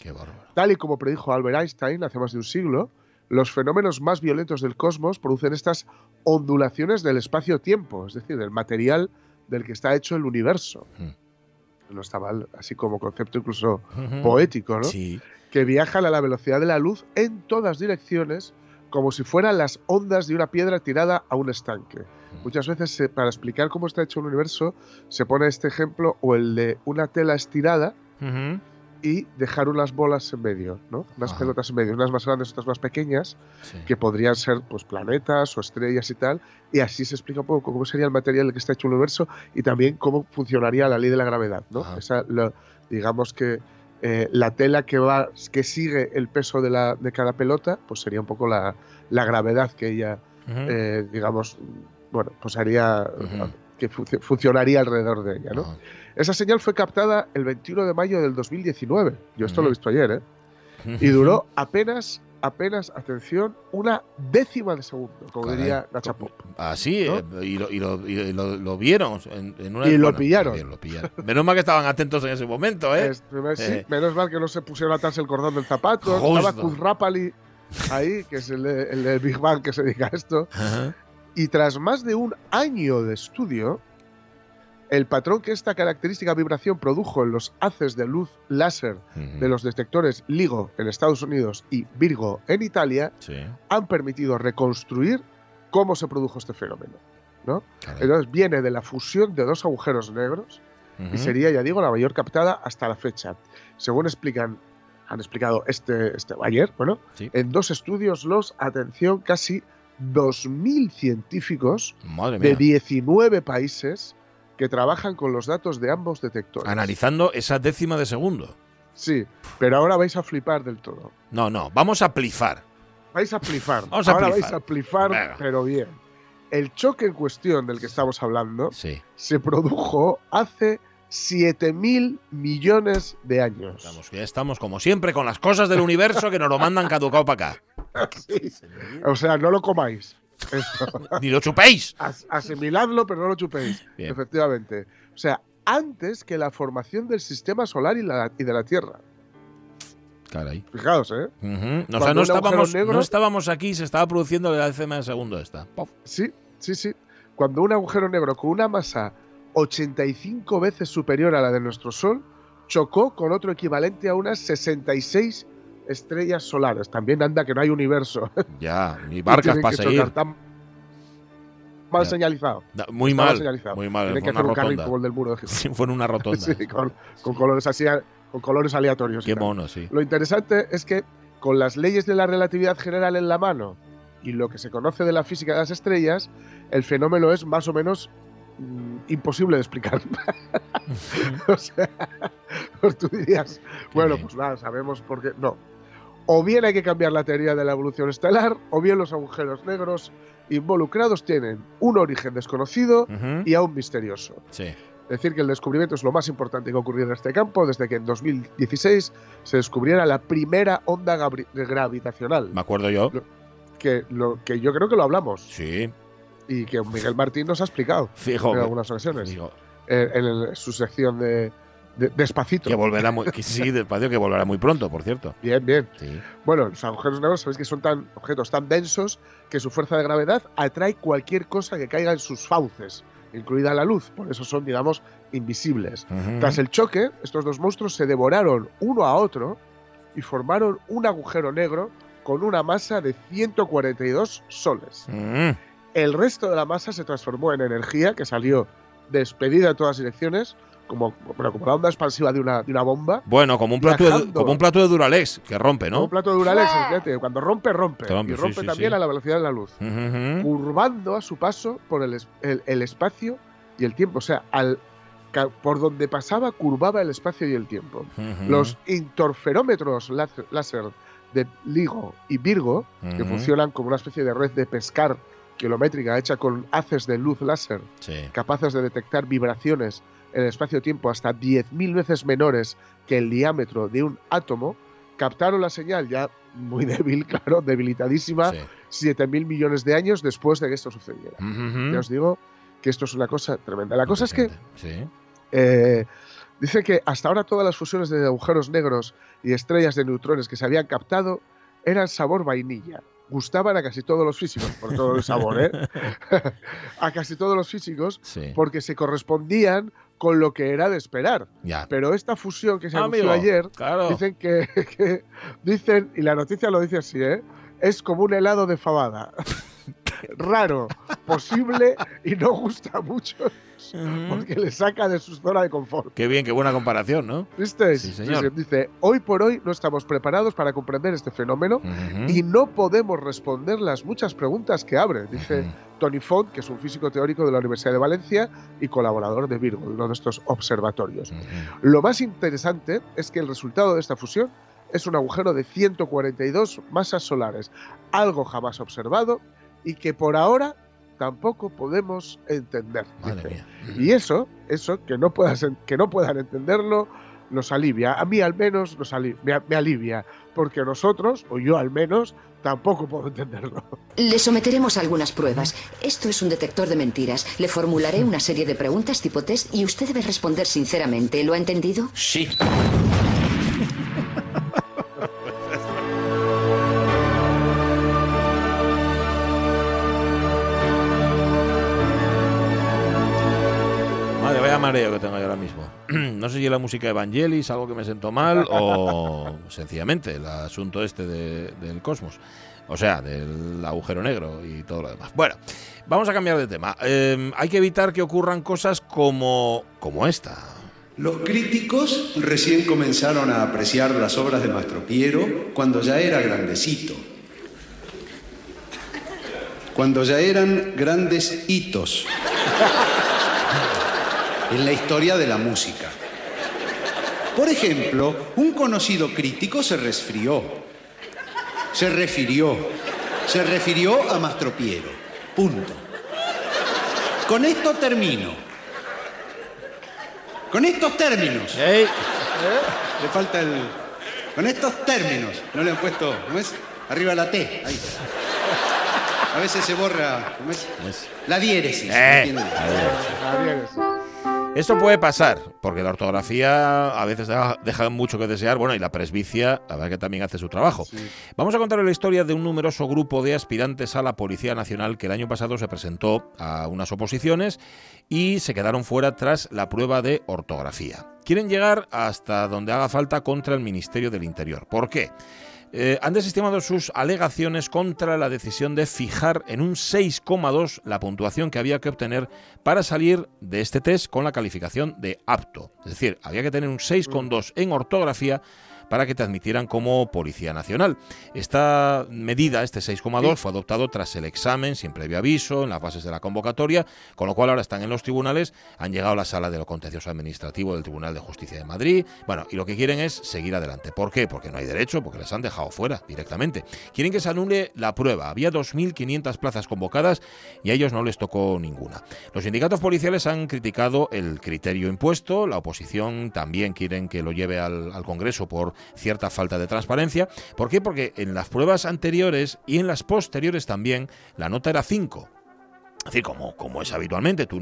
Speaker 2: Tal y como predijo Albert Einstein hace más de un siglo, los fenómenos más violentos del cosmos producen estas ondulaciones del espacio-tiempo, es decir, del material del que está hecho el universo. No está mal, así como concepto incluso poético, ¿no?
Speaker 1: Sí.
Speaker 2: Que viajan a la velocidad de la luz en todas direcciones, como si fueran las ondas de una piedra tirada a un estanque. Muchas veces para explicar cómo está hecho el universo se pone este ejemplo o el de una tela estirada y dejar unas bolas en medio, ¿no? Unas pelotas en medio, unas más grandes, otras más pequeñas, que podrían ser pues planetas o estrellas y tal, y así se explica un poco cómo sería el material del que está hecho el universo y también cómo funcionaría la ley de la gravedad, ¿no? Esa, digamos que eh, la tela que va que sigue el peso de, la, de cada pelota, pues sería un poco la, la gravedad que ella, eh, digamos, bueno, pues haría que funcionaría alrededor de ella, ¿no? Esa señal fue captada el 21 de mayo del 2019. Yo esto lo he visto ayer, ¿eh? Y duró apenas apenas, atención, una décima de segundo, como diría Nacha Pop.
Speaker 1: Así, eh, y, lo, y, lo, vieron en, una...
Speaker 2: Y lo, pillaron.
Speaker 1: Menos mal que estaban atentos en ese momento, ¿eh?
Speaker 2: sí, eh. menos mal que no se pusieron atrás el cordón del zapato. Estaba Kuzrapali ahí, que es el de, Big Bang que se dedica a esto. Y tras más de un año de estudio, el patrón que esta característica vibración produjo en los haces de luz láser de los detectores LIGO en Estados Unidos y Virgo en Italia han permitido reconstruir cómo se produjo este fenómeno. ¿no? Entonces viene de la fusión de dos agujeros negros y sería, ya digo, la mayor captada hasta la fecha. Según explican, han explicado este, este ayer, bueno, en dos estudios los, atención, casi 2.000 científicos de 19 países que trabajan con los datos de ambos detectores.
Speaker 1: Analizando esa décima de segundo.
Speaker 2: Sí, pero ahora vais a flipar del todo.
Speaker 1: No, no, vamos a plifar.
Speaker 2: Vais a plifar. [LAUGHS]
Speaker 1: Vamos a
Speaker 2: ahora vais a plifar, pero bien. El choque en cuestión del que estamos hablando se produjo hace 7.000 millones de años.
Speaker 1: ya estamos, como siempre, con las cosas del universo que nos lo mandan caducado para acá. [LAUGHS]
Speaker 2: O sea, no lo comáis. [LAUGHS]
Speaker 1: Ni lo chupéis.
Speaker 2: asimiladlo, pero no lo chupéis. Efectivamente. O sea, antes que la formación del sistema solar y, de la Tierra.
Speaker 1: Caray.
Speaker 2: Fijaos, ¿eh?
Speaker 1: no, estábamos, no, estábamos, aquí, se estaba produciendo la décima de segundo esta.
Speaker 2: Sí, sí, sí. cuando un agujero negro con una masa 85 veces superior a la de nuestro Sol chocó con otro equivalente a unas 66 estrellas solares. También anda que no hay universo. [LAUGHS]
Speaker 1: Ya, ni barcas para seguir.
Speaker 2: mal señalizado.
Speaker 1: muy mal. Señalizado. Muy mal.
Speaker 2: Que hacer un carril del muro de [LAUGHS]
Speaker 1: Sí, fue en una rotonda. [LAUGHS]
Speaker 2: sí, con, colores así, con colores aleatorios.
Speaker 1: Qué mono, sí.
Speaker 2: Lo interesante es que con las leyes de la relatividad general en la mano y lo que se conoce de la física de las estrellas, el fenómeno es más o menos mm, imposible de explicar. o sea, pues tú dirías, bueno, pues nada, sabemos por qué. No. O bien hay que cambiar la teoría de la evolución estelar, o bien los agujeros negros involucrados tienen un origen desconocido y aún misterioso.
Speaker 1: Sí
Speaker 2: decir que el descubrimiento es lo más importante que ha ocurrido en este campo desde que en 2016 se descubriera la primera onda gravitacional.
Speaker 1: Me acuerdo yo.
Speaker 2: que, lo, que yo creo que lo hablamos.
Speaker 1: Sí.
Speaker 2: Y que Miguel Martín nos ha explicado
Speaker 1: Fijo,
Speaker 2: en algunas ocasiones. En, su sección de, Despacito.
Speaker 1: Que volverá muy, sí, [LAUGHS] despacio, que volverá muy pronto, por cierto.
Speaker 2: Bien, bien. Bueno, los agujeros negros sabéis que son tan objetos tan densos que su fuerza de gravedad atrae cualquier cosa que caiga en sus fauces incluida la luz, por eso son, digamos, invisibles. Tras el choque, estos dos monstruos se devoraron uno a otro y formaron un agujero negro con una masa de 142 soles. El resto de la masa se transformó en energía que salió despedida en todas direcciones como, como la onda expansiva de una, de una bomba.
Speaker 1: Bueno, como un, plato de, como un plato de Duralex, que rompe, ¿no?
Speaker 2: Como un plato de Duralex, fíjate, cuando rompe, rompe. y rompe también a la velocidad de la luz. Curvando a su paso por el, el, espacio y el tiempo. O sea, al, por donde pasaba, curvaba el espacio y el tiempo. Los interferómetros láser de LIGO y Virgo, que funcionan como una especie de red de pescar kilométrica hecha con haces de luz láser, capaces de detectar vibraciones en el espacio-tiempo hasta 10.000 veces menores que el diámetro de un átomo, captaron la señal ya muy [LAUGHS] débil, claro, debilitadísima, 7.000 millones de años después de que esto sucediera. Ya os digo que esto es una cosa tremenda. La cosa es que eh, dice que hasta ahora todas las fusiones de agujeros negros y estrellas de neutrones que se habían captado eran sabor vainilla gustaban a casi todos los físicos, por todo el sabor, ¿eh? [LAUGHS] [LAUGHS] a casi todos los físicos, porque se correspondían con lo que era de esperar. Pero esta fusión que se anunció ayer, dicen que, dicen, y la noticia lo dice así, ¿eh? es como un helado de fabada. [LAUGHS] Raro, posible y no gusta mucho porque le saca de su zona de confort.
Speaker 1: Qué bien, qué buena comparación, ¿no?
Speaker 2: ¿Viste? Sí, señor. Dice, hoy por hoy no estamos preparados para comprender este fenómeno y no podemos responder las muchas preguntas que abre, dice Tony Font, que es un físico teórico de la Universidad de Valencia y colaborador de Virgo, uno de estos observatorios. Lo más interesante es que el resultado de esta fusión es un agujero de 142 masas solares, algo jamás observado y que por ahora tampoco podemos entender. Y eso, eso, que no, puedas, que no puedan entenderlo, nos alivia. A mí al menos nos me, alivia, porque nosotros, o yo al menos, tampoco puedo entenderlo.
Speaker 5: Le someteremos a algunas pruebas. Esto es un detector de mentiras. Le formularé una serie de preguntas tipo test y usted debe responder sinceramente. ¿Lo ha entendido?
Speaker 1: Sí. Mareo que tengo yo ahora mismo. [CLEARS THROAT] no sé si la música de Evangelis, algo que me sentó mal, o [LAUGHS] sencillamente el asunto este del cosmos. O sea, del agujero negro y todo lo demás. Bueno, vamos a cambiar de tema. Em, hay que evitar que ocurran cosas como, como esta.
Speaker 6: Los críticos recién comenzaron a apreciar las obras de Mastropiero cuando ya era grandecito. Cuando ya eran grandes hitos [LAUGHS] en la historia de la música. Por ejemplo, un conocido crítico se resfrió, se refirió, se refirió a Mastropiero. Punto. Con esto termino. Con estos términos. Le falta el. Con estos términos. No le han puesto. ¿Cómo es? Arriba la T. Ahí. A veces se borra. ¿Cómo es? La diéresis.
Speaker 1: Eh.
Speaker 2: La diéresis.
Speaker 1: Esto puede pasar, porque la ortografía a veces deja, mucho que desear, bueno, y la presbicia, a ver que también hace su trabajo. Vamos a contar la historia de un numeroso grupo de aspirantes a la Policía Nacional que el año pasado se presentó a unas oposiciones y se quedaron fuera tras la prueba de ortografía. Quieren llegar hasta donde haga falta contra el Ministerio del Interior. ¿Por qué? Eh, han desestimado sus alegaciones contra la decisión de fijar en un 6,2 la puntuación que había que obtener para salir de este test con la calificación de apto. Es decir, había que tener un 6,2 en ortografía para que te admitieran como Policía Nacional. Esta medida, este 6,2, fue adoptado tras el examen, sin previo aviso, en las bases de la convocatoria, con lo cual ahora están en los tribunales, han llegado a la sala de lo contencioso administrativo del Tribunal de Justicia de Madrid, bueno, y lo que quieren es seguir adelante. ¿Por qué? Porque no hay derecho, porque les han dejado fuera directamente. Quieren que se anule la prueba. Había 2.500 plazas convocadas y a ellos no les tocó ninguna. Los sindicatos policiales han criticado el criterio impuesto, la oposición también quieren que lo lleve al, al Congreso por cierta falta de transparencia. ¿Por qué? Porque en las pruebas anteriores y en las posteriores también la nota era 5. Es decir, como, como es habitualmente, tú,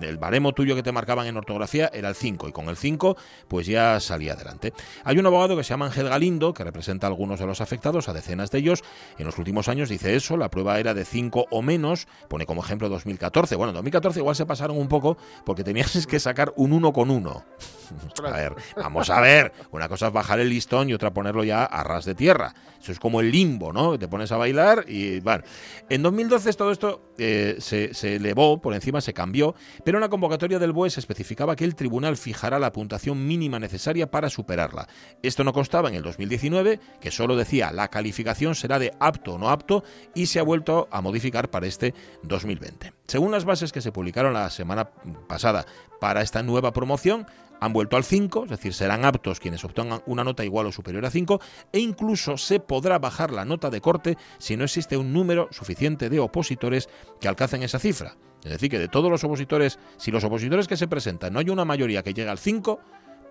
Speaker 1: el baremo tuyo que te marcaban en ortografía era el 5 y con el 5 pues ya salía adelante. Hay un abogado que se llama Ángel Galindo, que representa a algunos de los afectados, a decenas de ellos. En los últimos años dice eso, la prueba era de 5 o menos, pone como ejemplo 2014. Bueno, en 2014 igual se pasaron un poco porque tenías que sacar un 1 con 1. [LAUGHS] A ver, vamos a ver. Una cosa es bajar el listón y otra ponerlo ya a ras de tierra. Eso es como el limbo, ¿no? Te pones a bailar y bueno. En 2012 todo esto eh, se se, elevó, por encima se cambió, pero en la convocatoria del BOE se especificaba que el tribunal fijará la puntuación mínima necesaria para superarla. Esto no constaba en el 2019, que solo decía la calificación será de apto o no apto, y se ha vuelto a modificar para este 2020. Según las bases que se publicaron la semana pasada para esta nueva promoción, han vuelto al 5, es decir, serán aptos quienes obtengan una nota igual o superior a 5, e incluso se podrá bajar la nota de corte si no existe un número suficiente de opositores que alcancen esa cifra. Es decir, que de todos los opositores, si los opositores que se presentan no hay una mayoría que llegue al 5,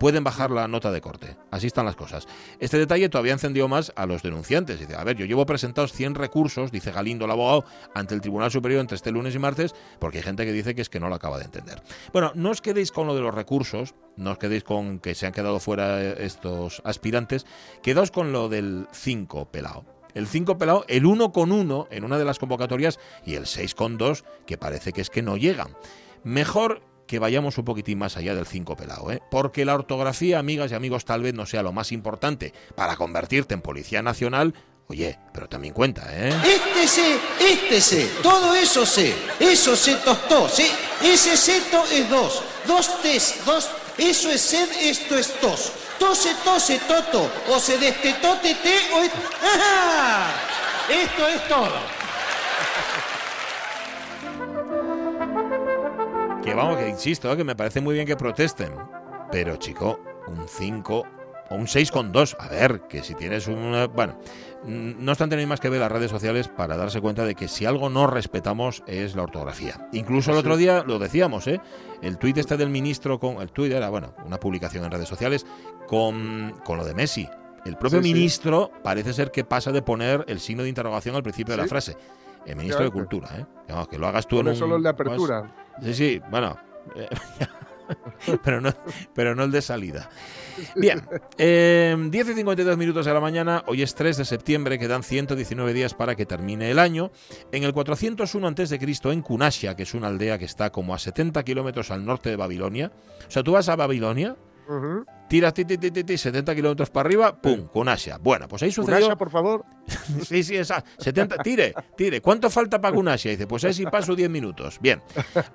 Speaker 1: pueden bajar la nota de corte. Así están las cosas. Este detalle todavía encendió más a los denunciantes. Dice, a ver, yo llevo presentados 100 recursos, dice Galindo, el abogado, ante el Tribunal Superior entre este lunes y martes, porque hay gente que dice que es que no lo acaba de entender. Bueno, no os quedéis con lo de los recursos, no os quedéis con que se han quedado fuera estos aspirantes, quedaos con lo del 5 pelado el 5 pelado, el 1 con 1 en una de las convocatorias y el 6 con 2 que parece que es que no llegan. Mejor que vayamos un poquitín más allá del 5 pelado, ¿eh? porque la ortografía, amigas y amigos, tal vez no sea lo más importante para convertirte en Policía Nacional. Oye, pero también cuenta, ¿eh?
Speaker 6: Este sé, este sé, todo eso sé, eso se tostó, ¿sí? Ese seto es dos, dos tes, dos, eso es sed, esto es tos. Tose, tose, toto, o se destetó, te, o... ¡Ajá! Esto es todo.
Speaker 1: Que vamos, que insisto, que me parece muy bien que protesten. Pero, chico, un 5 o un 6,2. A ver, que si tienes una. Bueno, no están teniendo más que ver las redes sociales para darse cuenta de que si algo no respetamos es la ortografía. Incluso el otro día lo decíamos, ¿eh? El tuit este del ministro con. El tuit era, bueno, una publicación en redes sociales con, con lo de Messi. El propio ministro parece ser que pasa de poner el signo de interrogación al principio de la frase. El ministro de Cultura, ¿eh? que lo hagas tú en un,
Speaker 2: solo el de apertura.
Speaker 1: Sí, sí, bueno. Eh, [LAUGHS] pero, no, pero no el de salida. Bien, eh, 10 y 52 minutos de la mañana, hoy es 3 de septiembre, quedan 119 días para que termine el año. En el 401 a.C., en Cunasia, que es una aldea que está como a 70 kilómetros al norte de Babilonia. O sea, tú vas a Babilonia, tiras ti, 70 kilómetros para arriba, ¡pum! con Asia. Bueno, pues ahí sucedió.
Speaker 2: Asia, por favor. [LAUGHS]
Speaker 1: sí, sí, esa. 70, tire, tire. ¿Cuánto falta para Cunasia? Dice, pues ahí sí paso 10 minutos. Bien.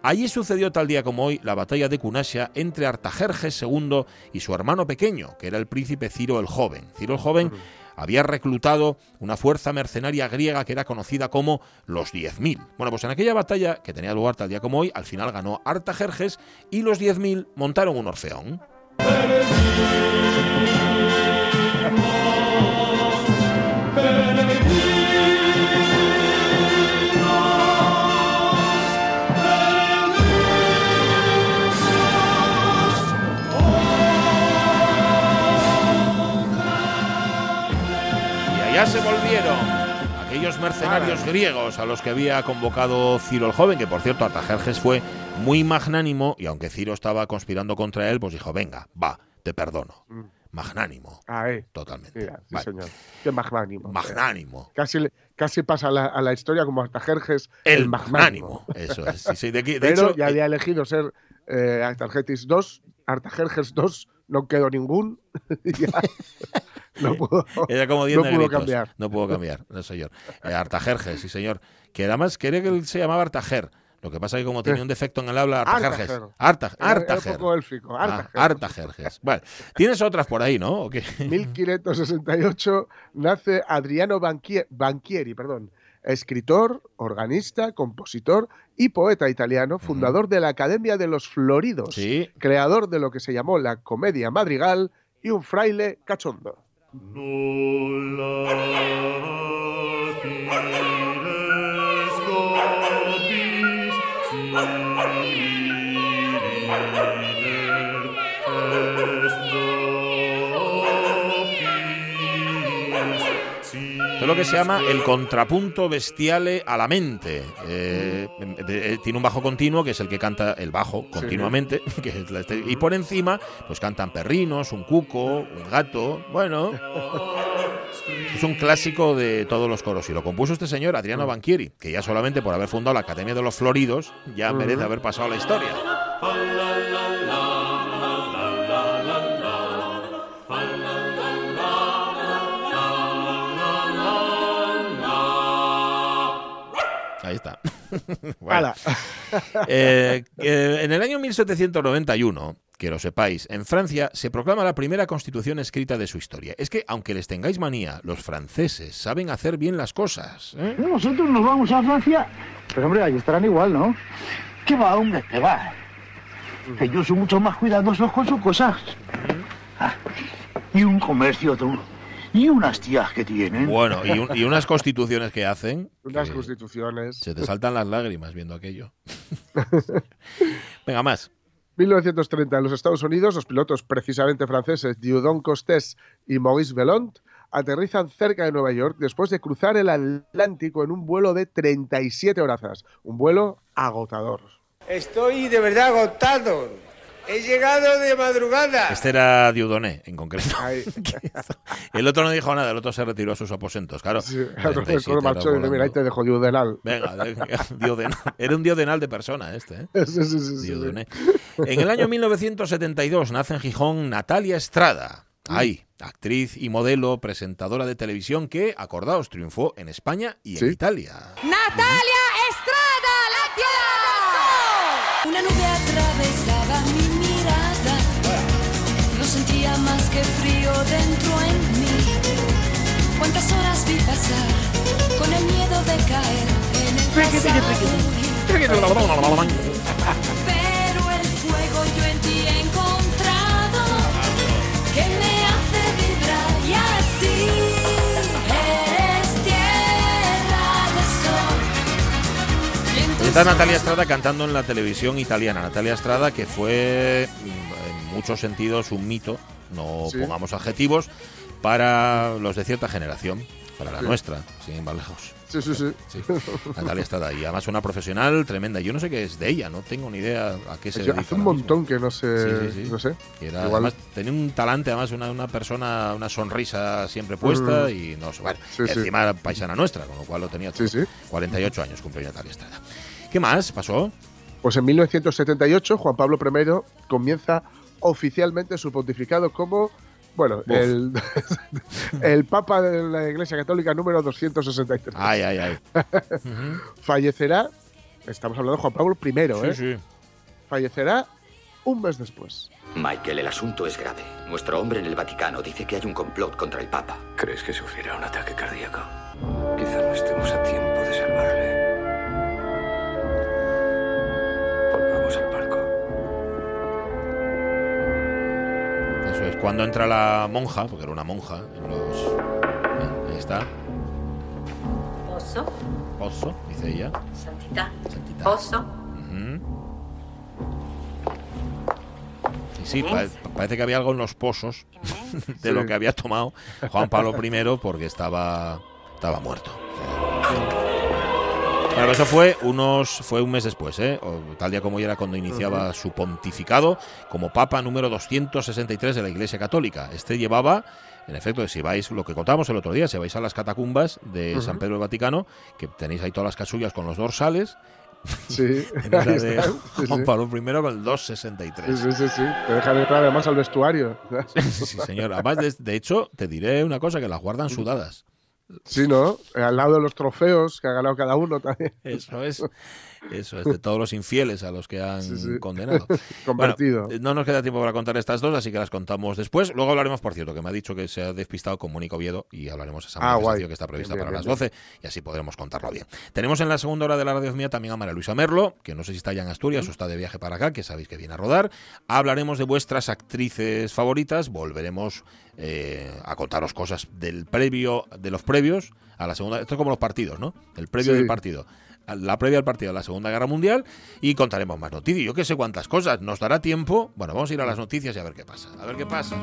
Speaker 1: Allí sucedió tal día como hoy la batalla de Cunasia entre Artajerjes II y su hermano pequeño, que era el príncipe Ciro el Joven. Ciro el Joven. había reclutado una fuerza mercenaria griega que era conocida como los 10.000. Bueno, pues en aquella batalla, que tenía lugar tal día como hoy, al final ganó Artajerjes y los 10.000 montaron un orfeón. Y allá se volvieron aquellos mercenarios griegos a los que había convocado Ciro el Joven, que por cierto Artajerjes fue muy magnánimo, y aunque Ciro estaba conspirando contra él, pues dijo, venga, va, te perdono. Mm. Magnánimo. Totalmente.
Speaker 2: sí, señor. Qué magnánimo.
Speaker 1: Magnánimo.
Speaker 2: Casi, casi pasa a la, historia como Artajerjes
Speaker 1: el, el magnánimo. Eso es. de,
Speaker 2: Pero hecho, ya había elegido ser eh, Artajerjes 2, Artajerjes 2, no quedó ningún. [LAUGHS] no pudo,
Speaker 1: Era como no pudo cambiar. No pudo cambiar, no señor. Eh, Artajerjes, sí señor. Que además quería que él se llamaba Artajer. Lo que pasa es que como tenía un defecto en el habla, Artajerjes. Artajer. Artajerjes. Bueno, tienes otras por ahí, ¿no?
Speaker 2: 1568 [LAUGHS] nace Adriano Banchieri, perdón, escritor, organista, compositor y poeta italiano, fundador de la Academia de los Floridos, creador de lo que se llamó la comedia madrigal y un fraile cachondo. one.
Speaker 1: Lo que se llama el contrapunto bestiale a la mente. Eh, eh, tiene un bajo continuo, que es el que canta el bajo continuamente, [LAUGHS] este, y por encima, pues cantan perrinos, un cuco, un gato. Bueno, es un clásico de todos los coros. Y lo compuso este señor, Adriano mm. Banchieri, que ya solamente por haber fundado la Academia de los Floridos, ya merece haber pasado la historia. Ahí está. [LAUGHS] [LAUGHS] Eh, en el año 1791, que lo sepáis, en Francia se proclama la primera constitución escrita de su historia. Es que, aunque les tengáis manía, los franceses saben hacer bien las cosas.
Speaker 7: ¿eh? Nosotros nos vamos a Francia, pero hombre, ahí estarán igual, ¿no? ¿Qué va, hombre? ¿Qué va? Ellos son mucho más cuidadosos con sus cosas. Ah, y un comercio, tú y unas tías que tienen.
Speaker 1: Bueno, y, unas constituciones que hacen. [LAUGHS]
Speaker 2: Unas constituciones.
Speaker 1: Se te saltan las lágrimas viendo aquello. [LAUGHS] Venga, más.
Speaker 2: 1930 en los Estados Unidos, los pilotos precisamente franceses Dieudonne Costes y Maurice Bellont aterrizan cerca de Nueva York después de cruzar el Atlántico en un vuelo de 37 horas. Un vuelo agotador.
Speaker 8: Estoy de verdad agotado. He llegado de madrugada.
Speaker 1: Este era Dieudonné, en concreto. [LAUGHS] [LAUGHS] el otro no dijo nada, el otro se retiró a sus aposentos, claro. Sí,
Speaker 2: el otro marchó y mira, ahí te dejo Diodenal.
Speaker 1: Venga, [LAUGHS] Diodenal. Era un Diodenal de persona este, ¿eh? Sí, sí, sí, En el año 1972 nace en Gijón Natalia Estrada. Ay, actriz y modelo, presentadora de televisión que, acordaos, triunfó en España y en Italia.
Speaker 9: ¡Natalia! Una nube atravesaba mi sentía más que frío dentro en mí. ¿Cuántas horas vi pasar con el miedo de caer en el pasado? Pero el fuego yo en ti
Speaker 1: Está Natalia Estrada cantando en la televisión italiana. Natalia Estrada que fue muchos sentidos un mito, no pongamos adjetivos, para los de cierta generación, para la nuestra, sin ir más lejos.
Speaker 2: Sí, sí, sí.
Speaker 1: Natalia está ahí. Además, una profesional tremenda. Yo no sé qué es de ella, no tengo ni idea a qué se dedica.
Speaker 2: Hace un montón que no sé. No sé.
Speaker 1: Además, tenía un talante, además, una, una persona, una sonrisa siempre puesta mm. y no sé. Bueno, encima paisana nuestra, con lo cual lo tenía todo. 48 años cumplió Natalia Estrada. ¿Qué más pasó?
Speaker 2: Pues en 1978, Juan Pablo I comienza oficialmente su pontificado como bueno, el, [LAUGHS] el, Papa de la Iglesia Católica número 263.
Speaker 1: Ay, ay, ay. [LAUGHS]
Speaker 2: Fallecerá, estamos hablando de Juan Pablo I, ¿eh? Sí, sí. Fallecerá un mes después.
Speaker 10: Michael, el asunto es grave. Nuestro hombre en el Vaticano dice que hay un complot contra el Papa.
Speaker 11: ¿Crees que sufrirá un ataque cardíaco? Quizá no estemos a tiempo de salvarle.
Speaker 1: Cuando entra la monja, porque era una monja, en los. Eh, ahí está.
Speaker 12: Pozo.
Speaker 1: Pozo, dice ella.
Speaker 12: Santidad. Pozo.
Speaker 1: Sí, parece que había algo en los pozos [LAUGHS] de lo que había tomado Juan Pablo I porque estaba, estaba muerto. Bueno, eso fue unos fue un mes después, ¿eh? tal día como ya era cuando iniciaba su pontificado como Papa número 263 de la Iglesia Católica. Este llevaba, en efecto, si vais, lo que contábamos el otro día, si vais a las catacumbas de San Pedro del Vaticano, que tenéis ahí todas las casullas con los dorsales,
Speaker 2: Sí, [LAUGHS]
Speaker 1: de [LAUGHS] Juan Pablo I con el 263.
Speaker 2: Sí, sí, sí. Te dejan entrar además al vestuario. [LAUGHS]
Speaker 1: Sí, señor. Además, de, de, hecho, te diré una cosa, que las guardan sudadas.
Speaker 2: Sí, ¿no? Al lado de los trofeos que ha ganado cada uno también.
Speaker 1: Eso es. [LAUGHS] Eso es, de todos los infieles a los que han condenado. [LAUGHS]
Speaker 2: Convertido.
Speaker 1: no nos queda tiempo para contar estas dos, así que las contamos después. Luego hablaremos, por cierto, que me ha dicho que se ha despistado con Mónico Oviedo y hablaremos de esa
Speaker 2: ah,
Speaker 1: manifestación que está prevista para las 12 y así podremos contarlo bien. Tenemos en la segunda hora de la radio mía también a María Luisa Merlo, que no sé si está ya en Asturias o está de viaje para acá, que sabéis que viene a rodar. Hablaremos de vuestras actrices favoritas, volveremos eh, a contaros cosas del previo, de los previos a la segunda. Esto es como los partidos, ¿no? El previo del partido la previa al partido de la Segunda Guerra Mundial y contaremos más noticias. Yo que sé cuántas cosas. Nos dará tiempo. Bueno, vamos a ir a las noticias y a ver qué pasa. A ver qué pasa.